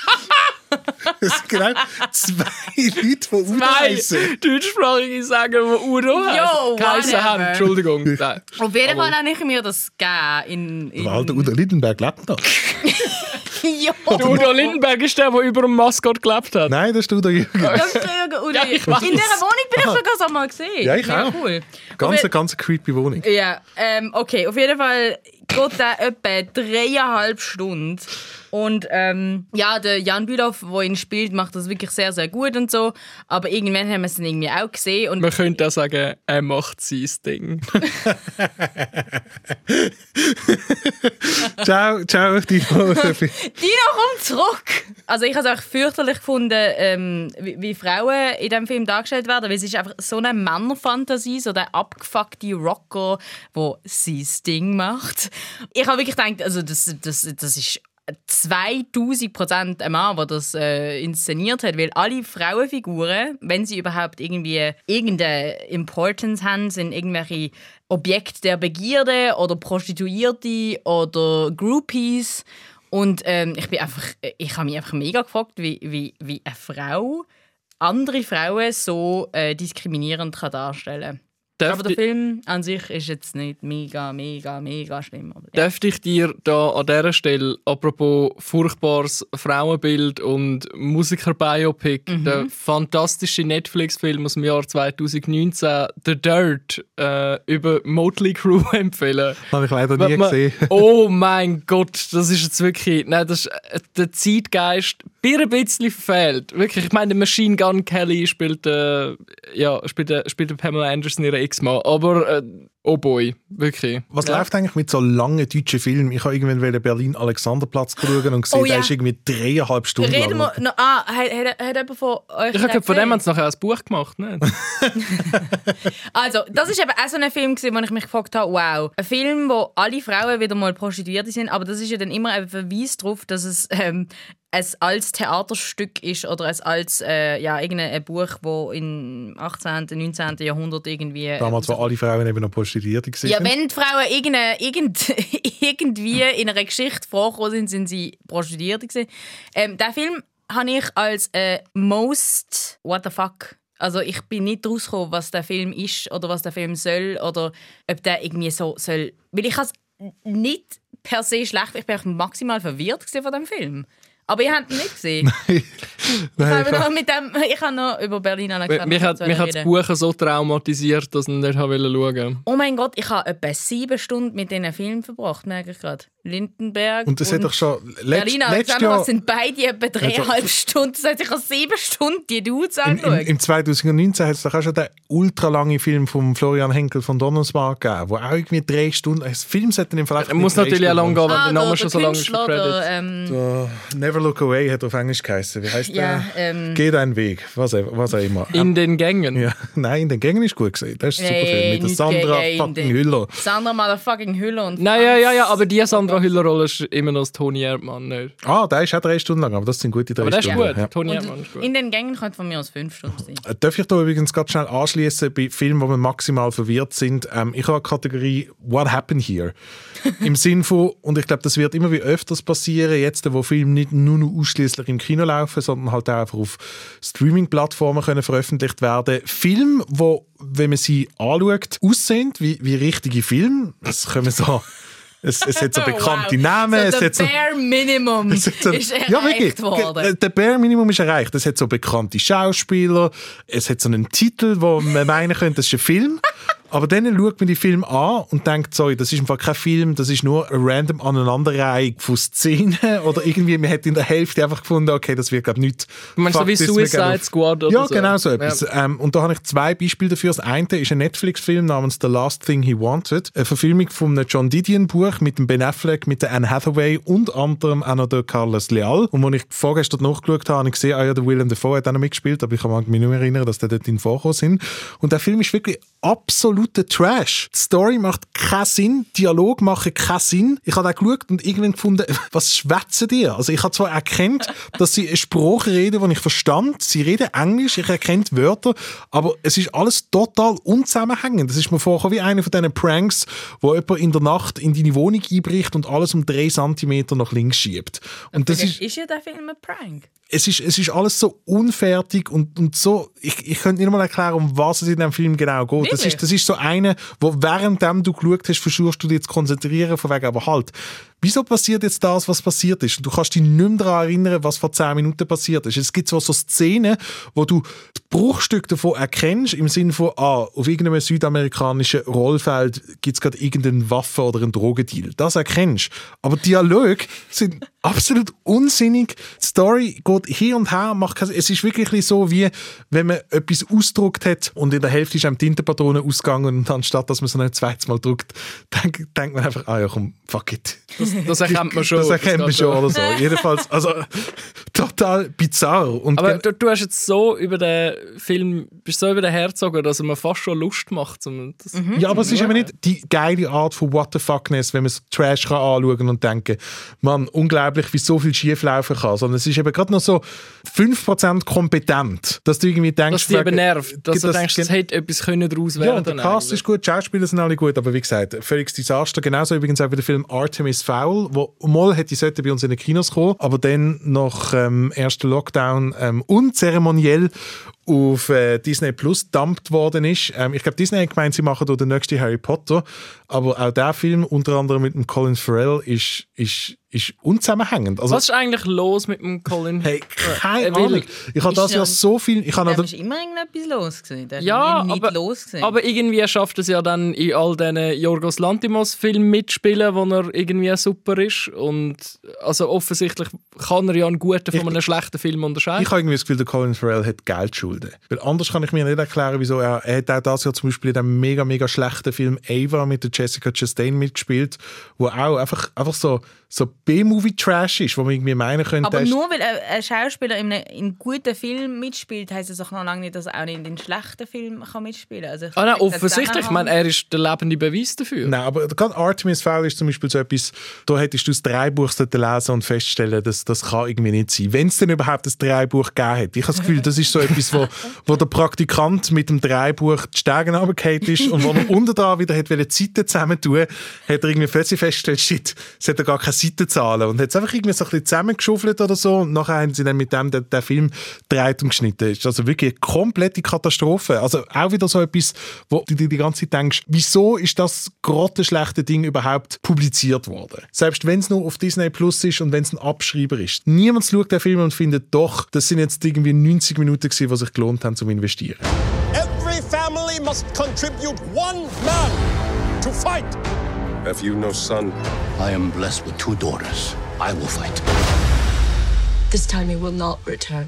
Das sind genau zwei Leute, die Udo heißen. deutschsprachige sagen, die Udo Jo, geheißen haben. Entschuldigung. Nein. Auf jeden Fall habe ich mir das gegeben. In, in Aber alter Udo Lindenberg lebt noch. ja, Der Udo Lindenberg ist der, der über dem Maskott gelebt hat. Nein, das ist der Udo Jürgens. das ist der Udo Ja, ich Jürgens. weiß. In dieser Wohnung bin ich sogar so mal gesehen. Ja, ich auch. cool. Ganz, Auf ganz creepy Wohnung. Ja, ähm, okay, auf jeden Fall geht der etwa dreieinhalb Stunden. Und ähm, ja, der Jan Bülow, der ihn spielt, macht das wirklich sehr, sehr gut und so. Aber irgendwann haben wir es dann irgendwie auch gesehen. Und Man könnte auch sagen, er macht sein Ding. Ciao, ciao, Dino. Dino, komm zurück! Also ich habe es auch fürchterlich gefunden, ähm, wie, wie Frauen in diesem Film dargestellt werden, weil es ist einfach so eine Männerfantasie, so der abgefuckte Rocker, der sein Ding macht. Ich habe wirklich gedacht, also das, das, das ist 2000 Prozent ein Mann, der das äh, inszeniert hat, weil alle Frauenfiguren, wenn sie überhaupt irgendwie irgendeine Importance haben, sind irgendwelche Objekte der Begierde oder Prostituierte oder Groupies. Und ähm, ich bin einfach, ich habe mich einfach mega gefragt, wie, wie, wie eine Frau andere Frauen so äh, diskriminierend kann darstellen aber der Film an sich ist jetzt nicht mega, mega, mega schlimm. Aber, ja. Dürfte ich dir da an dieser Stelle, apropos furchtbares Frauenbild und Musiker-Biopic, mhm. der fantastische Netflix-Film aus dem Jahr 2019, The Dirt, äh, über Motley Crew empfehlen? Habe ich leider nie man, gesehen. oh mein Gott, das ist jetzt wirklich, nein, das ist, äh, der Zeitgeist bin ein bisschen verfehlt. Wirklich, ich meine, Machine Gun Kelly spielt, äh, ja, spielt, äh, spielt Pamela Anderson ihre X-Mal, aber äh, oh boy, wirklich. Was ja. läuft eigentlich mit so langen deutschen Filmen? Ich habe irgendwann den Berlin-Alexanderplatz geschaut und gesehen, oh, ja. der ist irgendwie dreieinhalb Stunden Reden lang. Wir, no, ah, hat, hat, hat jemand von euch Ich habe von dem haben sie nachher ein Buch gemacht, ne? also, das ist eben auch so ein Film, wo ich mich gefragt habe, wow, ein Film, wo alle Frauen wieder mal Prostituierte sind, aber das ist ja dann immer ein Verweis darauf, dass es ähm, es als Theaterstück ist oder es als äh, ja, irgendein Buch, wo im 18., 19. Jahrhundert irgendwie... Damals, wo alle Frauen eben noch Prostituierte waren. Ja, wenn die Frauen irgende, irgend, irgendwie in einer Geschichte vorgekommen sind, sind sie Prostituierte gewesen. Ähm, den Film habe ich als äh, most what the fuck also ich bin nicht rausgekommen, was der Film ist oder was der Film soll oder ob der irgendwie so soll. Weil ich es nicht per se schlecht, ich bin maximal verwirrt von dem Film. Aber ihr habt ihn nicht gesehen. Nein. Nein ich, habe mit dem, ich habe noch über Berlin angefangen. Mich hat, mich hat das Buch so traumatisiert, dass ich nicht schauen wollte. Oh mein Gott, ich habe etwa sieben Stunden mit diesen Film verbracht, merke ich gerade. Lindenberg. Und das und hat doch schon. Berlin Alexander sind beide etwa dreieinhalb also, Stunden. Das heißt, ich habe sieben Stunden die Dudes angeschaut. Im, im 2019 hat es doch auch schon den ultralangen Film von Florian Henkel von Donnersmarck gegeben, wo auch irgendwie drei Stunden. Das Film sollte im Verlauf. Er muss natürlich auch lang gehen, wenn ah, der Name schon so lange ist. Ähm, Never Look Away hat auf Englisch geheißen. Wie heißt ja, der? Ähm, Geh deinen Weg. Was, was auch immer. In den Gängen? Ja. Nein, in den Gängen ist gut gesehen. Das ist super Film. Mit der Sandra fucking Hüller. Sandra motherfucking Hüller. Und naja, ja, ja, aber die Sandra Sandra Hüller-Rolle ist immer noch das Toni Erdmann nicht. Ah, der ist auch drei Stunden lang, aber das sind gute drei aber Stunden. Aber das ist gut, ja. Toni Erdmann ist gut. In den Gängen könnte von mir aus fünf Stunden sein. Äh, darf ich da übrigens ganz schnell anschließen bei Filmen, wo wir maximal verwirrt sind? Ähm, ich habe eine Kategorie What Happened Here? Im Sinn von, und ich glaube, das wird immer wie öfters passieren, jetzt, wo Filme nicht nur noch ausschließlich im Kino laufen, sondern halt auch einfach auf Streaming-Plattformen können veröffentlicht werden. Filme, wo, wenn man sie anschaut, aussehen wie, wie richtige Filme. Das können wir so es, es hat so bekannte wow. Namen. So es hat so, Bare Minimum so, ist erreicht ja, wirklich, worden. Der Bare Minimum ist erreicht. Es hat so bekannte Schauspieler. Es hat so einen Titel, wo man meinen könnte, das ist ein Film. Aber dann schaut man die Film an und denkt, sorry, das ist einfach kein Film, das ist nur eine random Aneinanderreihung von Szenen oder irgendwie, man hat in der Hälfte einfach gefunden, okay, das wird glaube nicht. Du meinst so wie Suicide Squad oder ja, so? Ja, genau so etwas. Ja. Ähm, und da habe ich zwei Beispiele dafür. Das eine ist ein Netflix-Film namens The Last Thing He Wanted, eine Verfilmung von einem John Didion-Buch mit dem Ben Affleck, mit der Anne Hathaway und anderem auch noch der Carlos Leal. Und als ich vorgestern nachgeschaut habe, habe ich gesehen, ah ja, der Willem Dafoe hat auch noch mitgespielt, aber ich kann mich nicht mehr erinnern, dass der dort in vorkommen sind. Und der Film ist wirklich absoluter Trash. Die Story macht keinen Sinn, Dialog macht keinen Sinn. Ich habe auch geschaut und irgendwann gefunden, was schwätzen die? Also ich habe zwar erkannt, dass sie eine Sprache reden, die ich verstand. Sie reden Englisch, ich erkenne Wörter, aber es ist alles total unzusammenhängend. Das ist mir vorher wie einer von diesen Pranks, wo jemand in der Nacht in deine Wohnung einbricht und alles um drei Zentimeter nach links schiebt. Und das ist, ist ja der Film ein Prank es ist, es ist alles so unfertig und, und so, ich, ich könnte nicht mal erklären, um was es in dem Film genau geht. Das ist, das ist so eine, wo währenddem du geschaut hast, versuchst du dich zu konzentrieren, von wegen, aber halt, wieso passiert jetzt das, was passiert ist? Du kannst dich nicht mehr daran erinnern, was vor zehn Minuten passiert ist. Es gibt so, so Szenen, wo du die Bruchstücke davon erkennst, im Sinne von, ah, auf irgendeinem südamerikanischen Rollfeld gibt es gerade irgendeine Waffe oder einen Drogendeal. Das erkennst Aber Dialoge sind absolut unsinnig. Die Story geht hier und her, macht kein, es ist wirklich so, wie wenn man etwas ausgedruckt hat und in der Hälfte ist einem Tintenpatronen ausgegangen und anstatt, dass man so ein zweites Mal druckt, denkt, denkt man einfach, ah ja komm, fuck it. Das, das erkennt man schon. Das erkennt man schon oder so. Jedenfalls, also total bizarr. Und Aber du, du, hast jetzt so über den Film, bist so über den Herzogen, dass er mir fast schon Lust macht. Um das mhm. Ja, aber es ist eben nicht die geile Art von What the fuckness, wenn man so Trash kann anschauen und denken, man, unglaublich, wie so viel schief laufen kann, sondern es ist eben gerade noch so 5% kompetent, dass du irgendwie denkst... Dass dich eben nervt, dass du denkst, es hätte etwas können daraus werden Ja, der Cast ist gut, die Schauspieler sind alle gut, aber wie gesagt, völliges Desaster. Genauso übrigens auch bei dem Film Artemis Fowl, wo mal hätte sollte bei uns in den Kinos kommen, aber dann nach ähm, ersten Lockdown ähm, unzeremoniell auf äh, Disney Plus dumped worden ist. Ähm, ich glaube, Disney hat gemeint, sie machen den nächsten Harry Potter, aber auch der Film, unter anderem mit dem Colin Farrell, ist, ist, ist unzusammenhängend. Also, Was ist eigentlich los mit dem Colin? Hey, keine Äh, Ahnung. Ich habe das ja- so viel... Ich habe ist immer irgendetwas los gewesen. Ja, nie- nicht aber, los gewesen. aber irgendwie schafft es ja dann in all diesen Yorgos Lantimos-Filmen mitspielen, wo er irgendwie super ist. Und also offensichtlich kann er ja einen guten von einem schlechten Film unterscheiden. Ich habe irgendwie das Gefühl, der Colin Farrell hat Geldschulden. Weil anders kann ich mir nicht erklären, wieso er, er hat auch das Jahr zum Beispiel in dem mega, mega schlechten Film Ava mit der Jessica Chastain mitgespielt, wo auch einfach, einfach so, so B-Movie-Trash ist, wo man irgendwie meinen könnte, aber nur weil ein, Schauspieler in einem, in einem guten Film mitspielt, heisst es auch noch lange nicht, dass er auch nicht in den schlechten Film kann mitspielen kann. Also Ah, nein, offensichtlich. Ich meine, er ist der lebende Beweis dafür. Nein, aber gerade Artemis Fowl ist zum Beispiel so etwas, da hättest du das Drehbuch sollten lesen und feststellen, dass das kann irgendwie nicht sein. Wenn es denn überhaupt ein Drehbuch gegeben hat. Ich habe das Gefühl, das ist so etwas, wo, wo der Praktikant mit dem Drehbuch die Stegen runtergefallen ist und wo er unten dran wieder hat wollte Seiten zusammentun hat er irgendwie plötzlich festgestellt, shit, es hat ja gar keine Seitenzahlen und hat es einfach irgendwie so ein bisschen zusammengeschuffelt oder so und nachher haben sie dann mit dem den, Film gedreht und geschnitten. Das ist also wirklich eine komplette Katastrophe. Also auch wieder so etwas, wo du dir die ganze Zeit denkst, wieso ist das grottenschlechte Ding überhaupt publiziert worden? Selbst wenn es nur auf Disney Plus ist und wenn es ein Abschreiber ist. Niemand schaut den Film und findet doch, das sind jetzt irgendwie 90 Minuten gewesen, die sich gelohnt haben zum Investieren. Every family must contribute one man to fight. Have you no son? I am blessed with two daughters. I will fight. This time he will not return.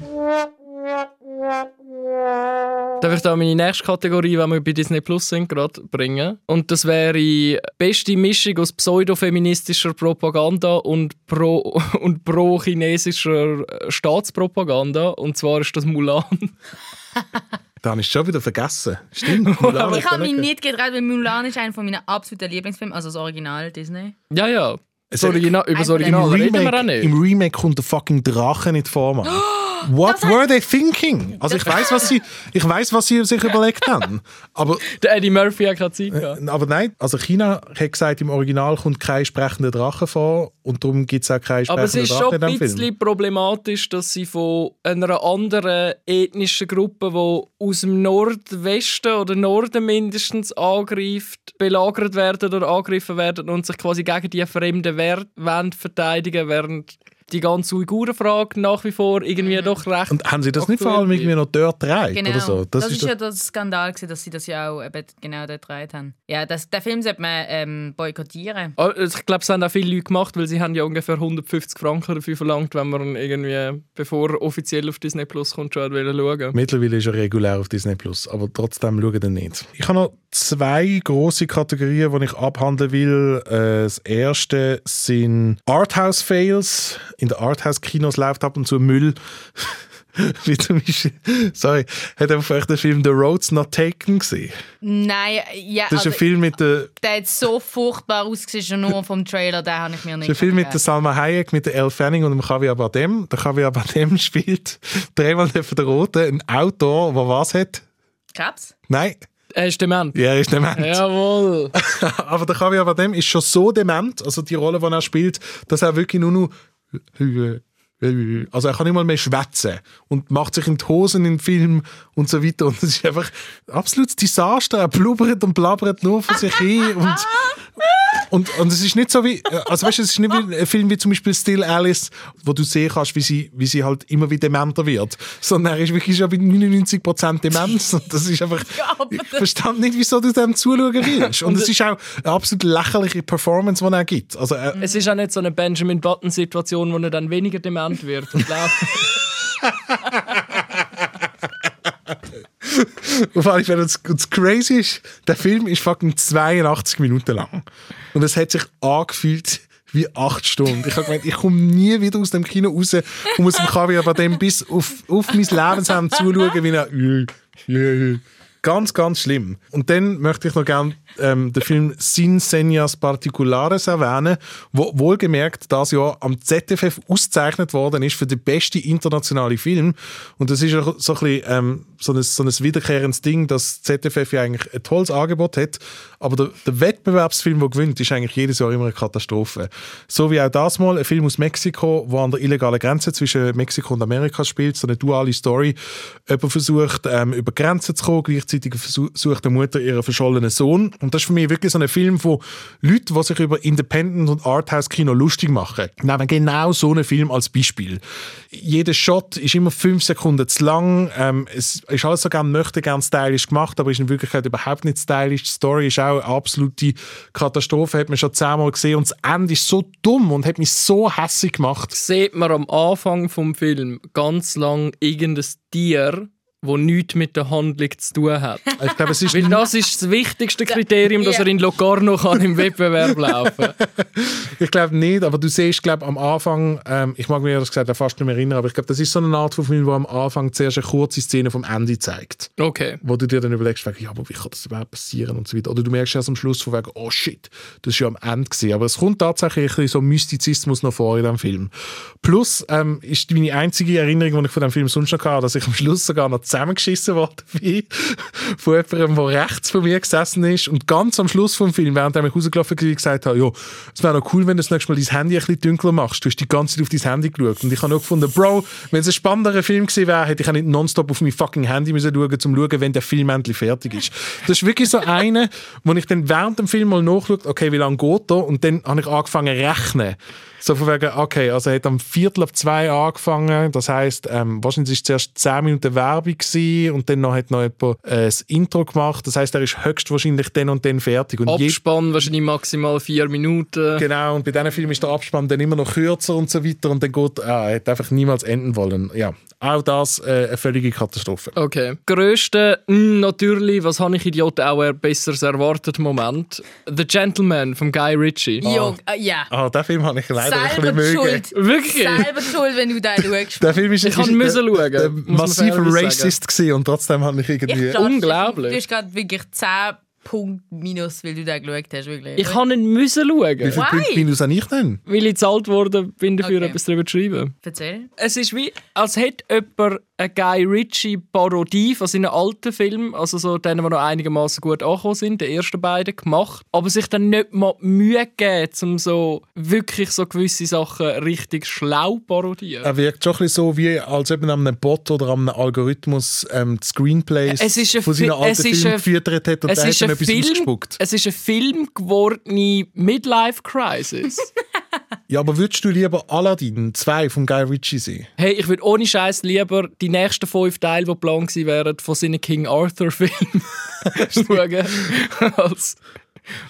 Darf ich da meine nächste Kategorie, wenn wir bei Disney Plus sind, gerade bringen? Und das wäre beste Mischung aus pseudofeministischer Propaganda und pro- und pro-chinesischer Staatspropaganda. Und zwar ist das Mulan. Da habe ich schon wieder vergessen. Stimmt. Mulan Ich habe mich nicht- getraut, weil Mulan ist einer meiner absoluten Lieblingsfilme, also das Original Disney. Ja, ja. Das Original, über das Im Original reden wir auch Remake, nicht. Im Remake kommt der fucking Drache nicht vor, Mann. What were they thinking? Also ich weiß, was sie, ich weiß, was sie sich überlegt haben. Aber, Der Eddie Murphy hat keine Zeit gehabt. aber nein, also China hat gesagt, im Original kommt kein sprechender Drache vor und darum gibt es auch keinen Aber es sprechenden ist Drache schon in ein diesem Film. bisschen problematisch, dass sie von einer anderen ethnischen Gruppe, die aus dem Nordwesten oder Norden mindestens angreift, belagert werden oder angegriffen werden und sich quasi gegen die fremden Werte verteidigen, während die ganze Uigurenfrage nach wie vor irgendwie doch recht. Und haben sie das nicht vor allem irgendwie noch dort gedreht Genau. oder so? Das, ist doch- ja der Skandal, gewesen, dass sie das ja auch eben genau dort gedreht haben. Ja, das, den Film sollte man ähm, boykottieren. Ah, Ich glaube, es haben auch viele Leute gemacht, weil sie haben ja ungefähr 150 Franken dafür verlangt, wenn man irgendwie, bevor er offiziell auf Disney Plus kommt, schon schauen. Mittlerweile ist er regulär auf Disney Plus, aber trotzdem schauen wir nicht. Ich habe noch zwei große Kategorien, die ich abhandeln will. Äh, Das erste sind Arthouse Fails. In den Arthouse Kinos läuft ab und zu Müll. Wie zum Beispiel, sorry, hat einfach echt den Film The Road's Not Taken gesehen? Nein, ja, Das ist also, ein Film mit der der hat so furchtbar ausgesehen, schon nur vom Trailer, den habe ich mir Das nicht ist ein Film mit der Salma Hayek, mit der Elle Fanning und dem Javier Bardem. Der Javier Bardem spielt dreimal neben der Roten ein Autor, der was hat? Krebs? Nein. Er ist dement. Ja, er ist dement. Jawohl. Aber der Javier Bardem ist schon so dement, also die Rolle, die er spielt, dass er wirklich nur noch also er kann nicht mal mehr schwätzen und macht sich in die Hosen im Film und so weiter. Und es ist einfach ein absolutes Desaster. Er blubbert und blabbert nur vor sich hin. Und, und, und es ist nicht so wie, also weißt du, es ist nicht wie ein Film wie zum Beispiel Still Alice, wo du sehen kannst, wie sie, wie sie halt immer wieder dementer wird. Sondern er ist wirklich schon bei 99% Demenz. Und das ist einfach, ich verstand nicht, wieso du dem zuschauen willst. Und es ist auch eine absolut lächerliche Performance, die er gibt. Also er, Es ist auch nicht so eine Benjamin Button-Situation, wo er dann weniger dement wird. Und läuft. Auf alle Fälle, das, das crazy ist, der Film ist fucking 82 Minuten lang. Und es hat sich angefühlt wie acht Stunden. Ich habe gemeint, ich komme nie wieder aus dem Kino raus und muss dem Javier bei dem bis auf, auf mein Lebensende zuschauen, wie er... Ganz, ganz schlimm. Und dann möchte ich noch gerne ähm, den Film Sin Señas Particulares erwähnen, wo wohlgemerkt das Jahr am ZFF ausgezeichnet worden ist für den besten internationalen Film. Und das ist auch so ein, bisschen, ähm, so ein, so ein wiederkehrendes Ding, dass ZFF ja eigentlich ein tolles Angebot hat, Aber der, der Wettbewerbsfilm, der gewinnt, ist eigentlich jedes Jahr immer eine Katastrophe. So wie auch das mal, ein Film aus Mexiko, wo an der illegalen Grenze zwischen Mexiko und Amerika spielt, so eine duale Story. Jemand versucht, ähm, über Grenzen zu kommen, gleichzeitig versucht die Mutter ihren verschollenen Sohn. Und das ist für mich wirklich so ein Film von Leuten, die sich über Independent- und Arthouse-Kino lustig machen. Nehmen genau so einen Film als Beispiel. Jeder Shot ist immer fünf Sekunden zu lang. Ähm, es ist alles so gerne möchte gern stylisch gemacht, aber ist in Wirklichkeit überhaupt nicht stylisch. Die Story ist auch eine absolute Katastrophe, hat man schon zehnmal gesehen und das Ende ist so dumm und hat mich so hässlich gemacht. Sieht man am Anfang vom Film ganz lang irgendein Tier wo nichts mit der Handlung zu tun hat. Ich glaube, es ist Weil das ist das wichtigste Kriterium, dass er in Locarno kann im Wettbewerb laufen Ich glaube nicht, aber du siehst, glaube am Anfang, ähm, ich mag mich ehrlich gesagt fast nicht mehr erinnern, aber ich glaube, das ist so eine Art von Film, wo am Anfang zuerst eine kurze Szene vom Ende zeigt. Okay. Wo du dir dann überlegst, ja, aber wie kann das überhaupt passieren und so weiter. Oder du merkst erst am Schluss von wegen, oh shit, das ist ja am Ende gewesen. Aber es kommt tatsächlich ein bisschen so Mystizismus noch vor in diesem Film. Plus ähm, ist meine einzige Erinnerung, die ich von dem Film sonst noch hatte, dass ich am Schluss sogar noch zusammengeschissen worden bin von jemandem, der rechts von mir gesessen ist und ganz am Schluss vom Film, während ich rausgelaufen bin, gesagt habe, ja, es wäre noch cool, wenn du das nächste Mal dein Handy ein bisschen dunkler machst. Du hast die ganze Zeit auf dein Handy geschaut und ich habe auch gefunden, Bro, wenn es ein spannenderer Film gewesen wäre, hätte ich auch nicht nonstop auf mein fucking Handy müssen schauen, um zu schauen, wenn der Film endlich fertig ist. Das ist wirklich so eine, wo ich dann während dem Film mal nachschaue, okay, wie lange geht er? Und dann habe ich angefangen zu rechnen. So von wegen, okay, also er hat am Viertel ab zwei angefangen. Das heisst, ähm, wahrscheinlich war es zuerst zehn Minuten Werbung gewesen, und dann noch hat noch jemand äh, das Intro gemacht. Das heisst, er ist höchstwahrscheinlich dann und dann fertig. Und Abspann wahrscheinlich maximal vier Minuten. Genau, und bei diesen Filmen ist der Abspann dann immer noch kürzer und so weiter. Und dann geht, ah, er hat einfach niemals enden wollen. Ja, auch das äh, eine völlige Katastrophe. Okay. Größte, mh, natürlich, was habe ich Idioten auch ein besseres erwartet Moment. The Gentleman von Guy Ritchie. Äh, ja. Ah, den Film habe ich leider Selber mögen. schuld. Wirklich? Selber schuld, wenn du den schaust. Der Film ist, Ich ist, müssen schauen, der massiver fairerweise Racist gewesen und trotzdem habe ich irgendwie... Ich glaub, Unglaublich. Du hast gerade wirklich 10 Punkte minus, weil du den geschaut hast. Wirklich. Ich kann nicht müssen schauen. Wie viele Why? Punkte minus habe ich denn? Weil ich gezahlt worden bin, dafür Okay. etwas darüber zu schreiben. Erzähl. Es ist wie, als hätte jemand eine Guy Ritchie-Parodie von seinen alten Filmen, also so denen, die noch einigermaßen gut angekommen sind, die ersten beiden, gemacht, aber sich dann nicht mal Mühe gegeben, um so wirklich so gewisse Sachen richtig schlau parodieren. Er wirkt schon ein bisschen so, wie als ob man an einem Bot oder an einem Algorithmus ähm, Screenplays Es ist von seinen alten Filmen gefüttert hat und es der hat ist dann ein etwas Film- ausgespuckt. Es ist ein Film gewordene Midlife-Crisis. Ja, aber würdest du lieber Aladdin 2 von Guy Ritchie sehen? hey, ich würde ohne Scheiß lieber die nächsten fünf Teile, die geplant gewesen wären, von seinen King Arthur-Filmen schauen, als,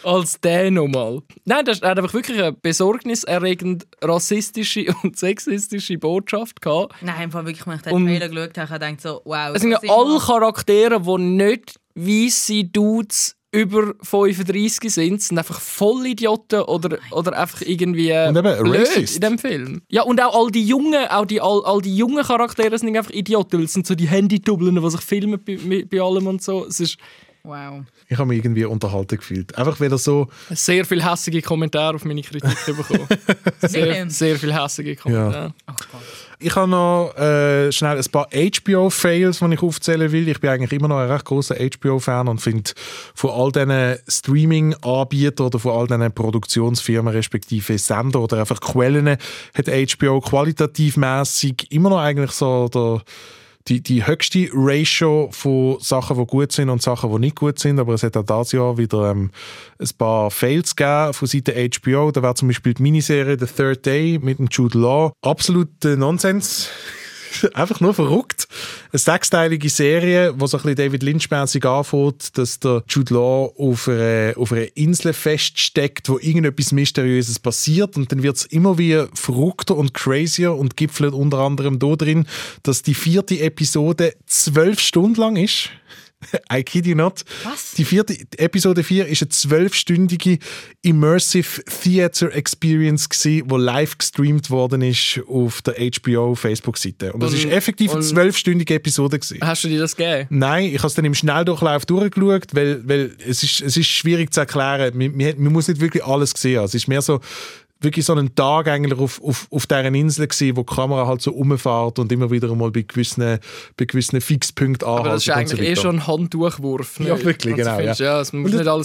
als den nochmal. Nein, das hat einfach wirklich eine besorgniserregend rassistische und sexistische Botschaft gehabt. Nein, im Fall wirklich, wenn ich den Trailer geschaut habe, habe ich gedacht so, wow. Es sind ja das ist alle Charaktere, die nicht weisse Dudes über 35 sind, sind einfach Vollidioten oder, oder einfach irgendwie Und eben blöd racist. in dem Film. Ja, und auch all die jungen, auch die, all, all die jungen Charaktere sind einfach Idioten, weil es sind so die Handy-Dubbeln, die sich filmen bei, bei allem und so. Es ist Wow. Ich habe mich irgendwie unterhalten gefühlt. Einfach wieder so... sehr viel hässige Kommentare auf meine Kritik bekommen. sehr, sehr viel hässige Kommentare. Ich habe noch äh, schnell ein paar HBO-Fails, die ich aufzählen will. Ich bin eigentlich immer noch ein recht großer HBO-Fan und finde von all diesen Streaming-Anbietern oder von all diesen Produktionsfirmen respektive Sender oder einfach Quellen hat HBO qualitativ mäßig immer noch eigentlich so der die, die höchste Ratio von Sachen, die gut sind und Sachen, die nicht gut sind. Aber es hat auch dieses Jahr wieder ähm, ein paar Fails gegeben von Seiten HBO. Da war zum Beispiel die Miniserie The Third Day mit dem Jude Law. Absoluter Nonsens. Einfach nur verrückt. Eine sechsteilige Serie, die so ein bisschen David Lynch-mäßig anfängt, dass der Jude Law auf einer, auf einer Insel feststeckt, wo irgendetwas Mysteriöses passiert und dann wird es immer wieder verrückter und crazier und gipfelt unter anderem da drin, dass die vierte Episode zwölf Stunden lang ist. I kid you not. Was? Die vierte, Episode 4 ist eine zwölfstündige Immersive Theater Experience die live gestreamt worden ist auf der HBO Facebook-Seite. Und das Und- ist effektiv eine zwölfstündige Episode gewesen. Hast du dir das gegeben? Nein, ich habe es dann im Schnelldurchlauf durchgeschaut, weil, weil es, ist, es ist schwierig zu erklären. Man, man, man muss nicht wirklich alles sehen. Es ist mehr so, wirklich so ein Tag eigentlich auf, auf, auf dieser Insel gewesen, wo die Kamera halt so rumfährt und immer wieder mal bei gewissen, bei gewissen Fixpunkten anhalten. Aber das ist eigentlich so eh schon ein Handdurchwurf. Ja, wirklich, genau. Findest, ja. das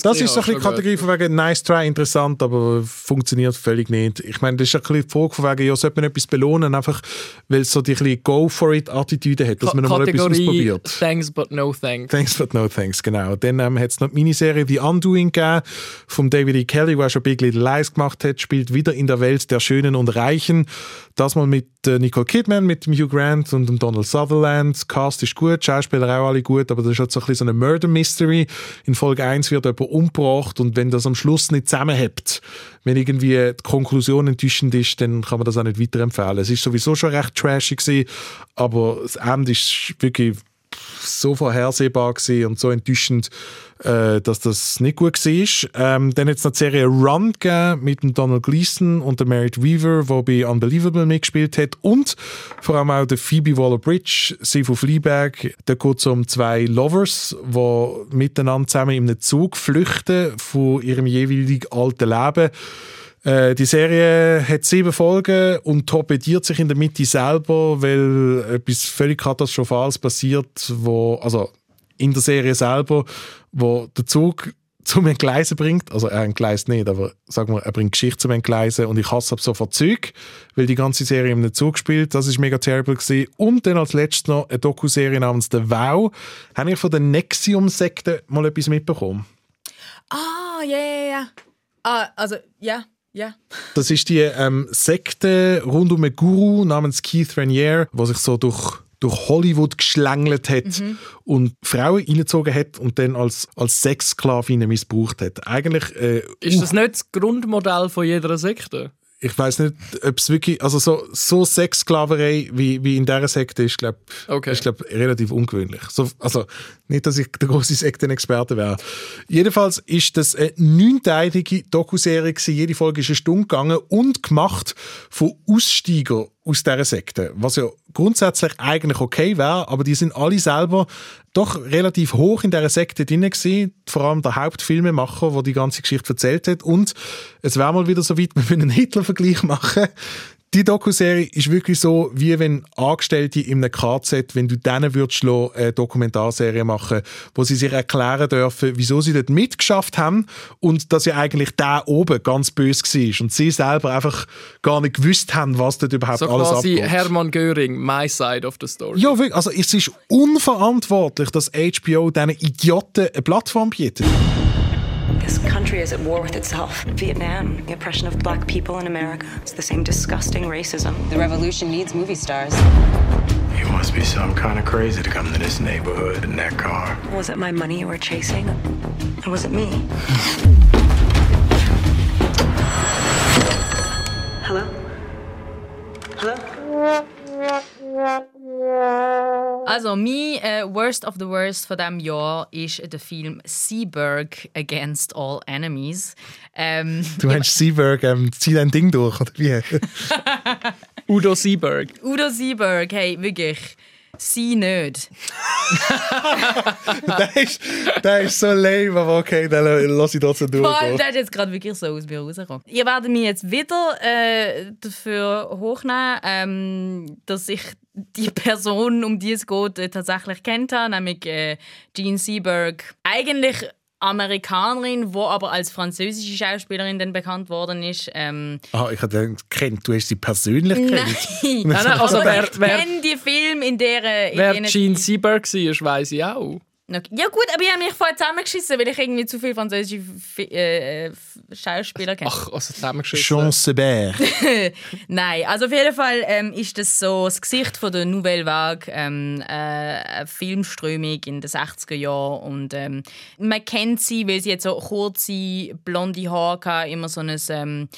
das ist so ein bisschen die Kategorie von wegen nice try, interessant, aber funktioniert völlig nicht. Ich meine, das ist ein bisschen die Frage von wegen, ja, sollte man etwas belohnen, einfach weil es so die ein go for it Attitüde hat, dass Ka man nochmal etwas ausprobiert. Thanks but no thanks. Thanks but no thanks, genau. Dann ähm, hat es noch die Miniserie The Undoing gegeben, von David E. Kelly, der schon Big Little Lies gemacht hat, spielt wieder in der Welt der Schönen und Reichen. Das mal mit äh, Nicole Kidman, mit Hugh Grant und Donald Sutherland. Cast ist gut, Schauspieler auch alle gut, aber das ist halt so ein eine Murder Mystery. In Folge 1 wird jemand umgebracht und wenn das am Schluss nicht zusammenhält, wenn irgendwie die Konklusion enttäuschend ist, dann kann man das auch nicht weiterempfehlen. Es ist sowieso schon recht trashig aber das Ende ist wirklich so vorhersehbar gewesen und so enttäuschend, äh, dass das nicht gut war. Ähm, dann hat es die Serie Run gegeben mit dem Donald Gleason und der Merit Weaver, der bei Unbelievable mitgespielt hat und vor allem auch der Phoebe Waller-Bridge, sie von Fleabag. Da geht es um zwei Lovers, die miteinander zusammen in einem Zug flüchten von ihrem jeweiligen alten Leben. Äh, die Serie hat sieben Folgen und torpediert sich in der Mitte selber, weil etwas völlig Katastrophales passiert, wo, also in der Serie selber, wo der Zug zum Entgleisen bringt. Also er entgleist nicht, aber sagen wir, er bringt Geschichte zum Entgleisen und ich hasse ab sofort Zeug, weil die ganze Serie einem Zug spielt. Das ist mega terrible gewesen. Und dann als letztes noch eine Dokuserie namens The Vow. Habe ich von der Nexium-Sekte mal etwas mitbekommen? Ah, ja, ja, ja. Ah, also, ja. Ja. Das ist die ähm, Sekte rund um einen Guru namens Keith Raniere, der sich so durch, durch Hollywood geschlängelt hat Mhm. und Frauen reingezogen hat und dann als, als Sexsklavinnen missbraucht hat. Eigentlich, äh, Ist das nicht das Grundmodell von jeder Sekte? Ich weiß nicht, ob es wirklich, also so, so Sexsklaverei wie, wie in dieser Sekte ist, glaube Okay. ist, glaub, relativ ungewöhnlich. So, also nicht, dass ich der große Sektenexperte wäre. Jedenfalls ist das eine neunteilige Dokuserie gewesen. Jede Folge ist eine Stunde gegangen und gemacht von Aussteigern aus dieser Sekte. Was ja grundsätzlich eigentlich okay wäre, aber die sind alle selber doch relativ hoch in dieser Sekte drin gewesen. Vor allem der Hauptfilmemacher, der die ganze Geschichte erzählt hat. Und es wäre mal wieder so weit, wir können einen Hitler-Vergleich machen. Die Dokuserie ist wirklich so, wie wenn Angestellte in einem KZ, wenn du denen würdest lassen, eine Dokumentarserie machen, wo sie sich erklären dürfen, wieso sie dort mitgeschafft haben und dass ja eigentlich der oben ganz böse war und sie selber einfach gar nicht gewusst haben, was dort überhaupt So alles abgeht. Hermann Göring, my side of the story. Ja, wirklich. Also es ist unverantwortlich, dass HBO diesen Idioten eine Plattform bietet. This country is at war with itself. Vietnam, the oppression of black people in America. It's the same disgusting racism. The revolution needs movie stars. You must be some kind of crazy to come to this neighborhood in that car. Was it my money you were chasing? Or was it me? Hello? Hello? Also, mein äh, Worst of the Worst von diesem Jahr ist der Film Seaberg Against All Enemies. Ähm, Du meinst Seaberg, ähm, zieh dein Ding durch, oder wie? Udo Seaberg. Udo Seaberg, hey, wirklich. Sie nicht. der, ist, der ist so lame, aber okay, dann lass ich trotzdem Vor allem, der ist jetzt gerade wirklich so aus mir rausgekommen. Ihr werdet mich jetzt wieder äh, dafür hochnehmen, ähm, dass ich die Person, um die es geht, äh, tatsächlich kennt habe, nämlich äh, Jean Seberg. Eigentlich Amerikanerin, die aber als französische Schauspielerin dann bekannt worden ist. Ähm, Ah, ich habe den kennt. Du hast sie persönlich kennt. Nein, nein, also aber wer- ich wer- kenne die Filme, in deren... In Wer Gene Seaberg war, weiss ich auch. Okay. Ja gut, aber ich habe mich vorher zusammengeschissen, weil ich irgendwie zu viele französische äh, äh, Schauspieler kenne. Ach, also zusammengeschissen. Jean Sebert. Nein, also auf jeden Fall ähm, ist das so das Gesicht von der Nouvelle Vague, ähm, äh, eine Filmströmung in den 60er Jahren und ähm, man kennt sie, weil sie jetzt so kurze blonde Haare hatte, immer so ein ähm,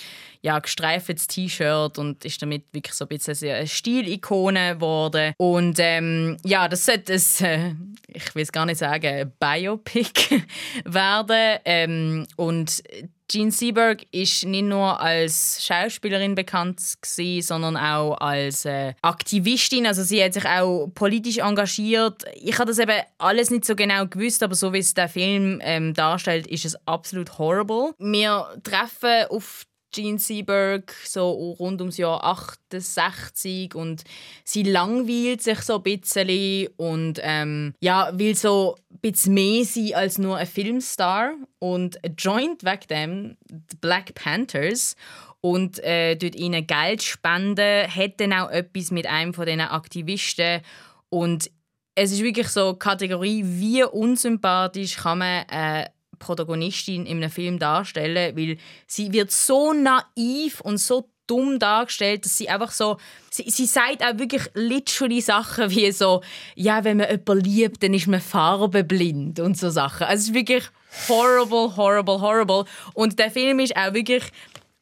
ja, gestreiftes T-Shirt und ist damit wirklich so ein bisschen eine Stilikone geworden. Und ähm, ja, das sollte ein, äh, ich will es gar nicht sagen, Biopic werden. Ähm, und Jean Seberg ist nicht nur als Schauspielerin bekannt gewesen, sondern auch als äh, Aktivistin. Also sie hat sich auch politisch engagiert. Ich habe das eben alles nicht so genau gewusst, aber so wie es der Film ähm, darstellt, ist es absolut horrible. Wir treffen auf Gene Seberg so rund ums Jahr 68 und sie langweilt sich so ein bisschen und ähm, ja, will so ein bisschen mehr sein als nur ein Filmstar und joint wegen dem die Black Panthers und äh, dort ihnen Geld spenden, hat dann auch etwas mit einem von diesen Aktivisten und es ist wirklich so Kategorie, wie unsympathisch kann man äh, Protagonistin in einem Film darstellen, weil sie wird so naiv und so dumm dargestellt, dass sie einfach so, sie, sie sagt auch wirklich literally Sachen wie so, ja, wenn man jemanden liebt, dann ist man farbenblind und so Sachen. Also es ist wirklich horrible, horrible, horrible. Und der Film ist auch wirklich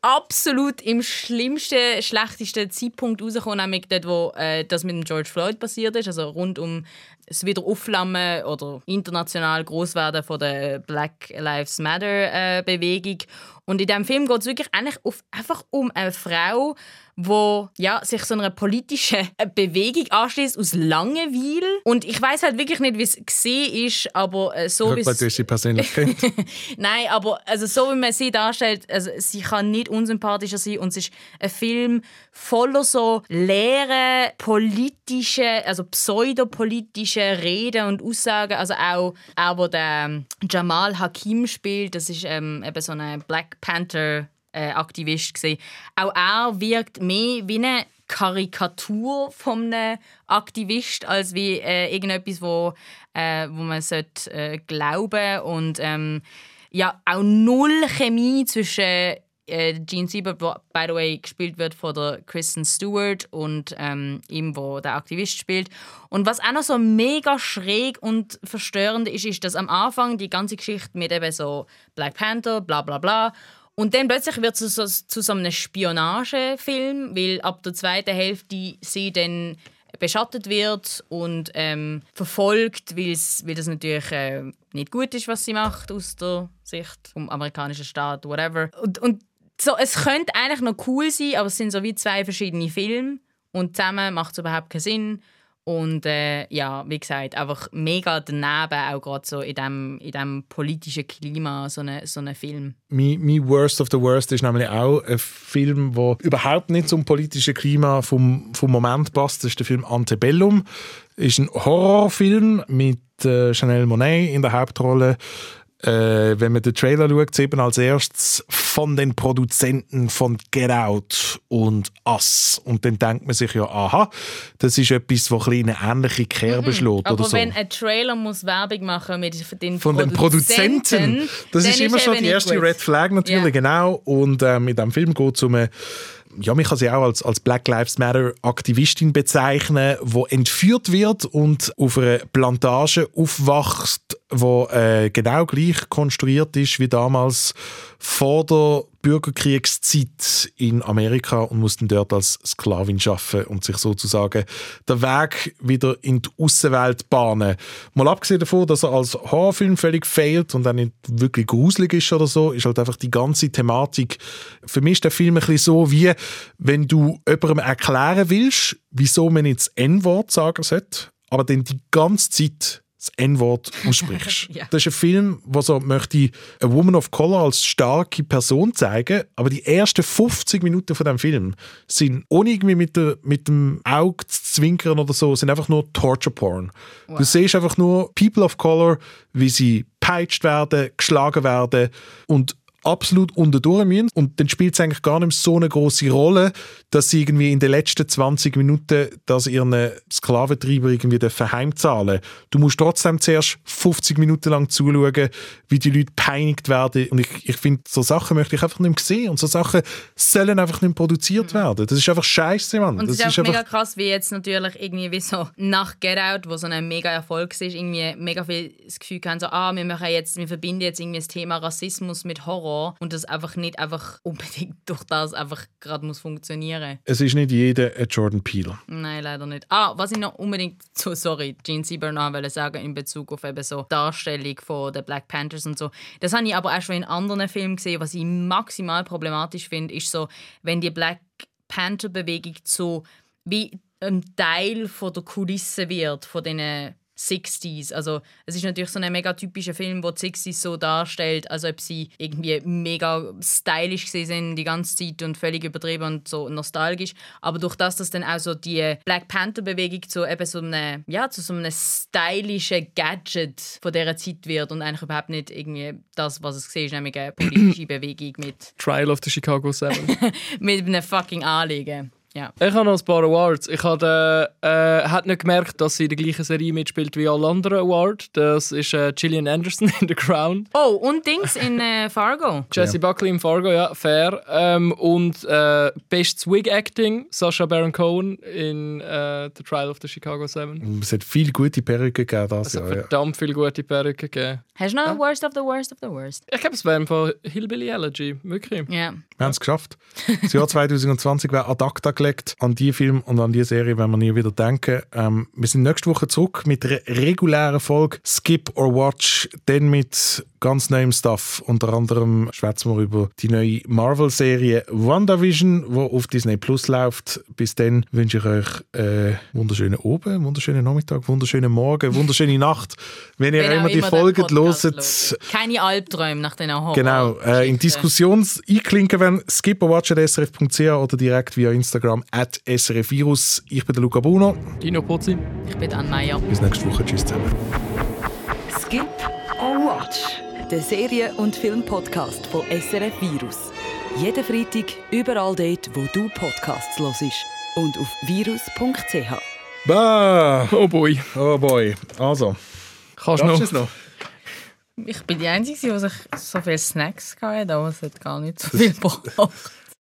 absolut im schlimmsten, schlechtesten Zeitpunkt rausgekommen, nämlich dort, wo äh, das mit dem George Floyd passiert ist, also rund um das Wiederaufflammen oder international Großwerden von der Black Lives Matter äh, Bewegung. Und in diesem Film geht es wirklich eigentlich auf, einfach um eine Frau, wo ja, sich so einer politischen Bewegung anschließt aus Langeweile. Und ich weiß halt wirklich nicht, wie es gesehen ist, aber äh, so wie du sie persönlich kennt. Nein, aber also so wie man sie darstellt, also sie kann nicht unsympathischer sein und es ist ein Film voller so leere politische, also pseudopolitische Reden und Aussagen. Also auch, auch wo der ähm, Jamal Hakim spielt, das ist ähm, eben so ein Black Panther äh, gesehen. Auch er wirkt mehr wie eine Karikatur von einem Aktivist als wie äh, irgendetwas, wo, äh, wo man sollte, äh, glauben und ähm, ja auch null Chemie zwischen äh, Gene Siebert, der by the way gespielt wird von der Kristen Stewart und ähm, ihm, wo der Aktivist spielt. Und was auch noch so mega schräg und verstörend ist, ist, dass am Anfang die ganze Geschichte mit eben so Black Panther, bla bla bla und dann plötzlich wird es zu, zu, so einem Spionagefilm, weil ab der zweiten Hälfte sie dann beschattet wird und ähm, verfolgt, weil das natürlich äh, nicht gut ist, was sie macht aus der Sicht vom amerikanischen Staat, whatever. Und, und so, es könnte eigentlich noch cool sein, aber es sind so wie zwei verschiedene Filme und zusammen macht es überhaupt keinen Sinn. Und äh, ja, wie gesagt, einfach mega daneben, auch gerade so in diesem in dem politischen Klima, so ein so eine Film. Mein, mein Worst of the Worst ist nämlich auch ein Film, der überhaupt nicht zum politischen Klima vom, vom Moment passt. Das ist der Film Antebellum. ist ein Horrorfilm mit äh, Chanel Monet in der Hauptrolle äh, wenn man den Trailer schaut, eben als erstes von den Produzenten von Get Out und Us. Und dann denkt man sich ja, aha, das ist etwas, das eine ähnliche Kerbe mhm. schlägt. Aber oder so. wenn ein Trailer muss Werbung machen mit den von den Produzenten, das ist immer schon die erste Red Flag natürlich, yeah. genau. Und äh, mit dem Film geht es um eine ja, man kann sie auch als, als Black Lives Matter Aktivistin bezeichnen, wo entführt wird und auf einer Plantage aufwacht, wo äh, genau gleich konstruiert ist wie damals vor der Bürgerkriegszeit in Amerika und muss dann dort als Sklavin arbeiten und sich sozusagen der Weg wieder in die Außenwelt bahnen. Mal abgesehen davon, dass er als Horrorfilm völlig fehlt und dann nicht wirklich gruselig ist oder so, ist halt einfach die ganze Thematik. Für mich ist der Film ein bisschen so, wie wenn du jemandem erklären willst, wieso man jetzt N-Wort sagen sollte, aber dann die ganze Zeit das N-Wort aussprichst. ja. Das ist ein Film, der so möchte eine Woman of Color als starke Person zeigen, aber die ersten 50 Minuten von dem Film sind ohne irgendwie mit, der, mit dem Auge zu zwinkern oder so, sind einfach nur Torture Porn. Wow. Du siehst einfach nur People of Color, wie sie peitscht werden, geschlagen werden und absolut unterdurch müssen. Und dann spielt es eigentlich gar nicht so eine große Rolle, dass sie irgendwie in den letzten 20 Minuten dass ihren Sklaventreiber irgendwie heimzahlen Du musst trotzdem zuerst 50 Minuten lang zuschauen, wie die Leute peinigt werden. Und ich, ich finde, so Sachen möchte ich einfach nicht mehr sehen. Und so Sachen sollen einfach nicht produziert mhm. werden. Das ist einfach scheiße, Mann. Und das ist, ist mega krass, wie jetzt natürlich irgendwie wie so nach Get Out, wo so ein mega Erfolg ist, irgendwie mega viel das Gefühl haben, so, ah, wir machen jetzt, wir verbinden jetzt irgendwie das Thema Rassismus mit Horror und das einfach nicht einfach unbedingt durch das einfach gerade muss funktionieren. Es ist nicht jeder ein Jordan Peele. Nein, leider nicht. Ah, was ich noch unbedingt so sorry, Gene Sieber noch sagen in Bezug auf eben so Darstellung von den Black Panthers und so. Das habe ich aber auch schon in anderen Filmen gesehen. Was ich maximal problematisch finde, ist so, wenn die Black Panther-Bewegung so wie ein Teil von der Kulisse wird, von diesen 60s. Also es ist natürlich so ein mega typischer Film, wo die 60s so darstellt, als ob sie irgendwie mega stylisch sind die ganze Zeit und völlig übertrieben und so nostalgisch. Aber durch das, dass dann auch so die Black Panther-Bewegung zu eben so einem, ja, zu so einem stylischen Gadget von dieser Zeit wird und eigentlich überhaupt nicht irgendwie das, was es ist, nämlich eine politische Bewegung mit... Trial of the Chicago 7. mit einem fucking Anliegen. Ja. Ich habe noch ein paar Awards. Ich habe äh, hat nicht gemerkt, dass sie in der gleichen Serie mitspielt wie alle anderen Awards. Das ist äh, Gillian Anderson in The Crown. Oh, und Dings in äh, Fargo. Jesse ja. Buckley in Fargo, ja, fair. Ähm, und äh, Bestes Wig Acting, Sasha Baron Cohen in äh, The Trial of the Chicago 7. Es hat viele gute Perücken gegeben. Das es hat ja, verdammt viele gute Perücken gegeben. Hast du noch ja. Worst of the Worst of the Worst? Ich glaube, es wäre einfach Hillbilly Elegy. Wirklich. Ja. Wir haben es geschafft. Das Jahr 2020 wäre ad acta gelegt. An die Film und an die Serie wenn wir nie wieder denken. Ähm, wir sind nächste Woche zurück mit einer regulären Folge Skip or Watch, dann mit ganz neuem Stuff. Unter anderem schwätzen wir über die neue Marvel-Serie WandaVision, die auf Disney Plus läuft. Bis dann wünsche ich euch äh, wunderschönen Abend, wunderschönen Nachmittag, wunderschönen Morgen, wunderschöne Nacht. Wenn ihr immer die Folgen loset. Keine Albträume nach den Horror. Genau. Äh, in Diskussions einklinken, wenn skipperwatch.srf.ch oder direkt via Instagram at srfvirus. Ich bin der Luca Bruno. Dino Pozzi. Ich bin Anne Meyer. Bis nächste Woche. Tschüss zusammen. Skip or Watch der Serien- und Filmpodcast von SRF Virus. Jeden Freitag überall dort, wo du Podcasts hörst. Und auf virus.ch. Bah! Oh boy. Oh boy. Also. Kannst du noch? noch? Ich bin die Einzige, die sich so viele Snacks hatte, aber es hat gar nicht so viel gebraucht.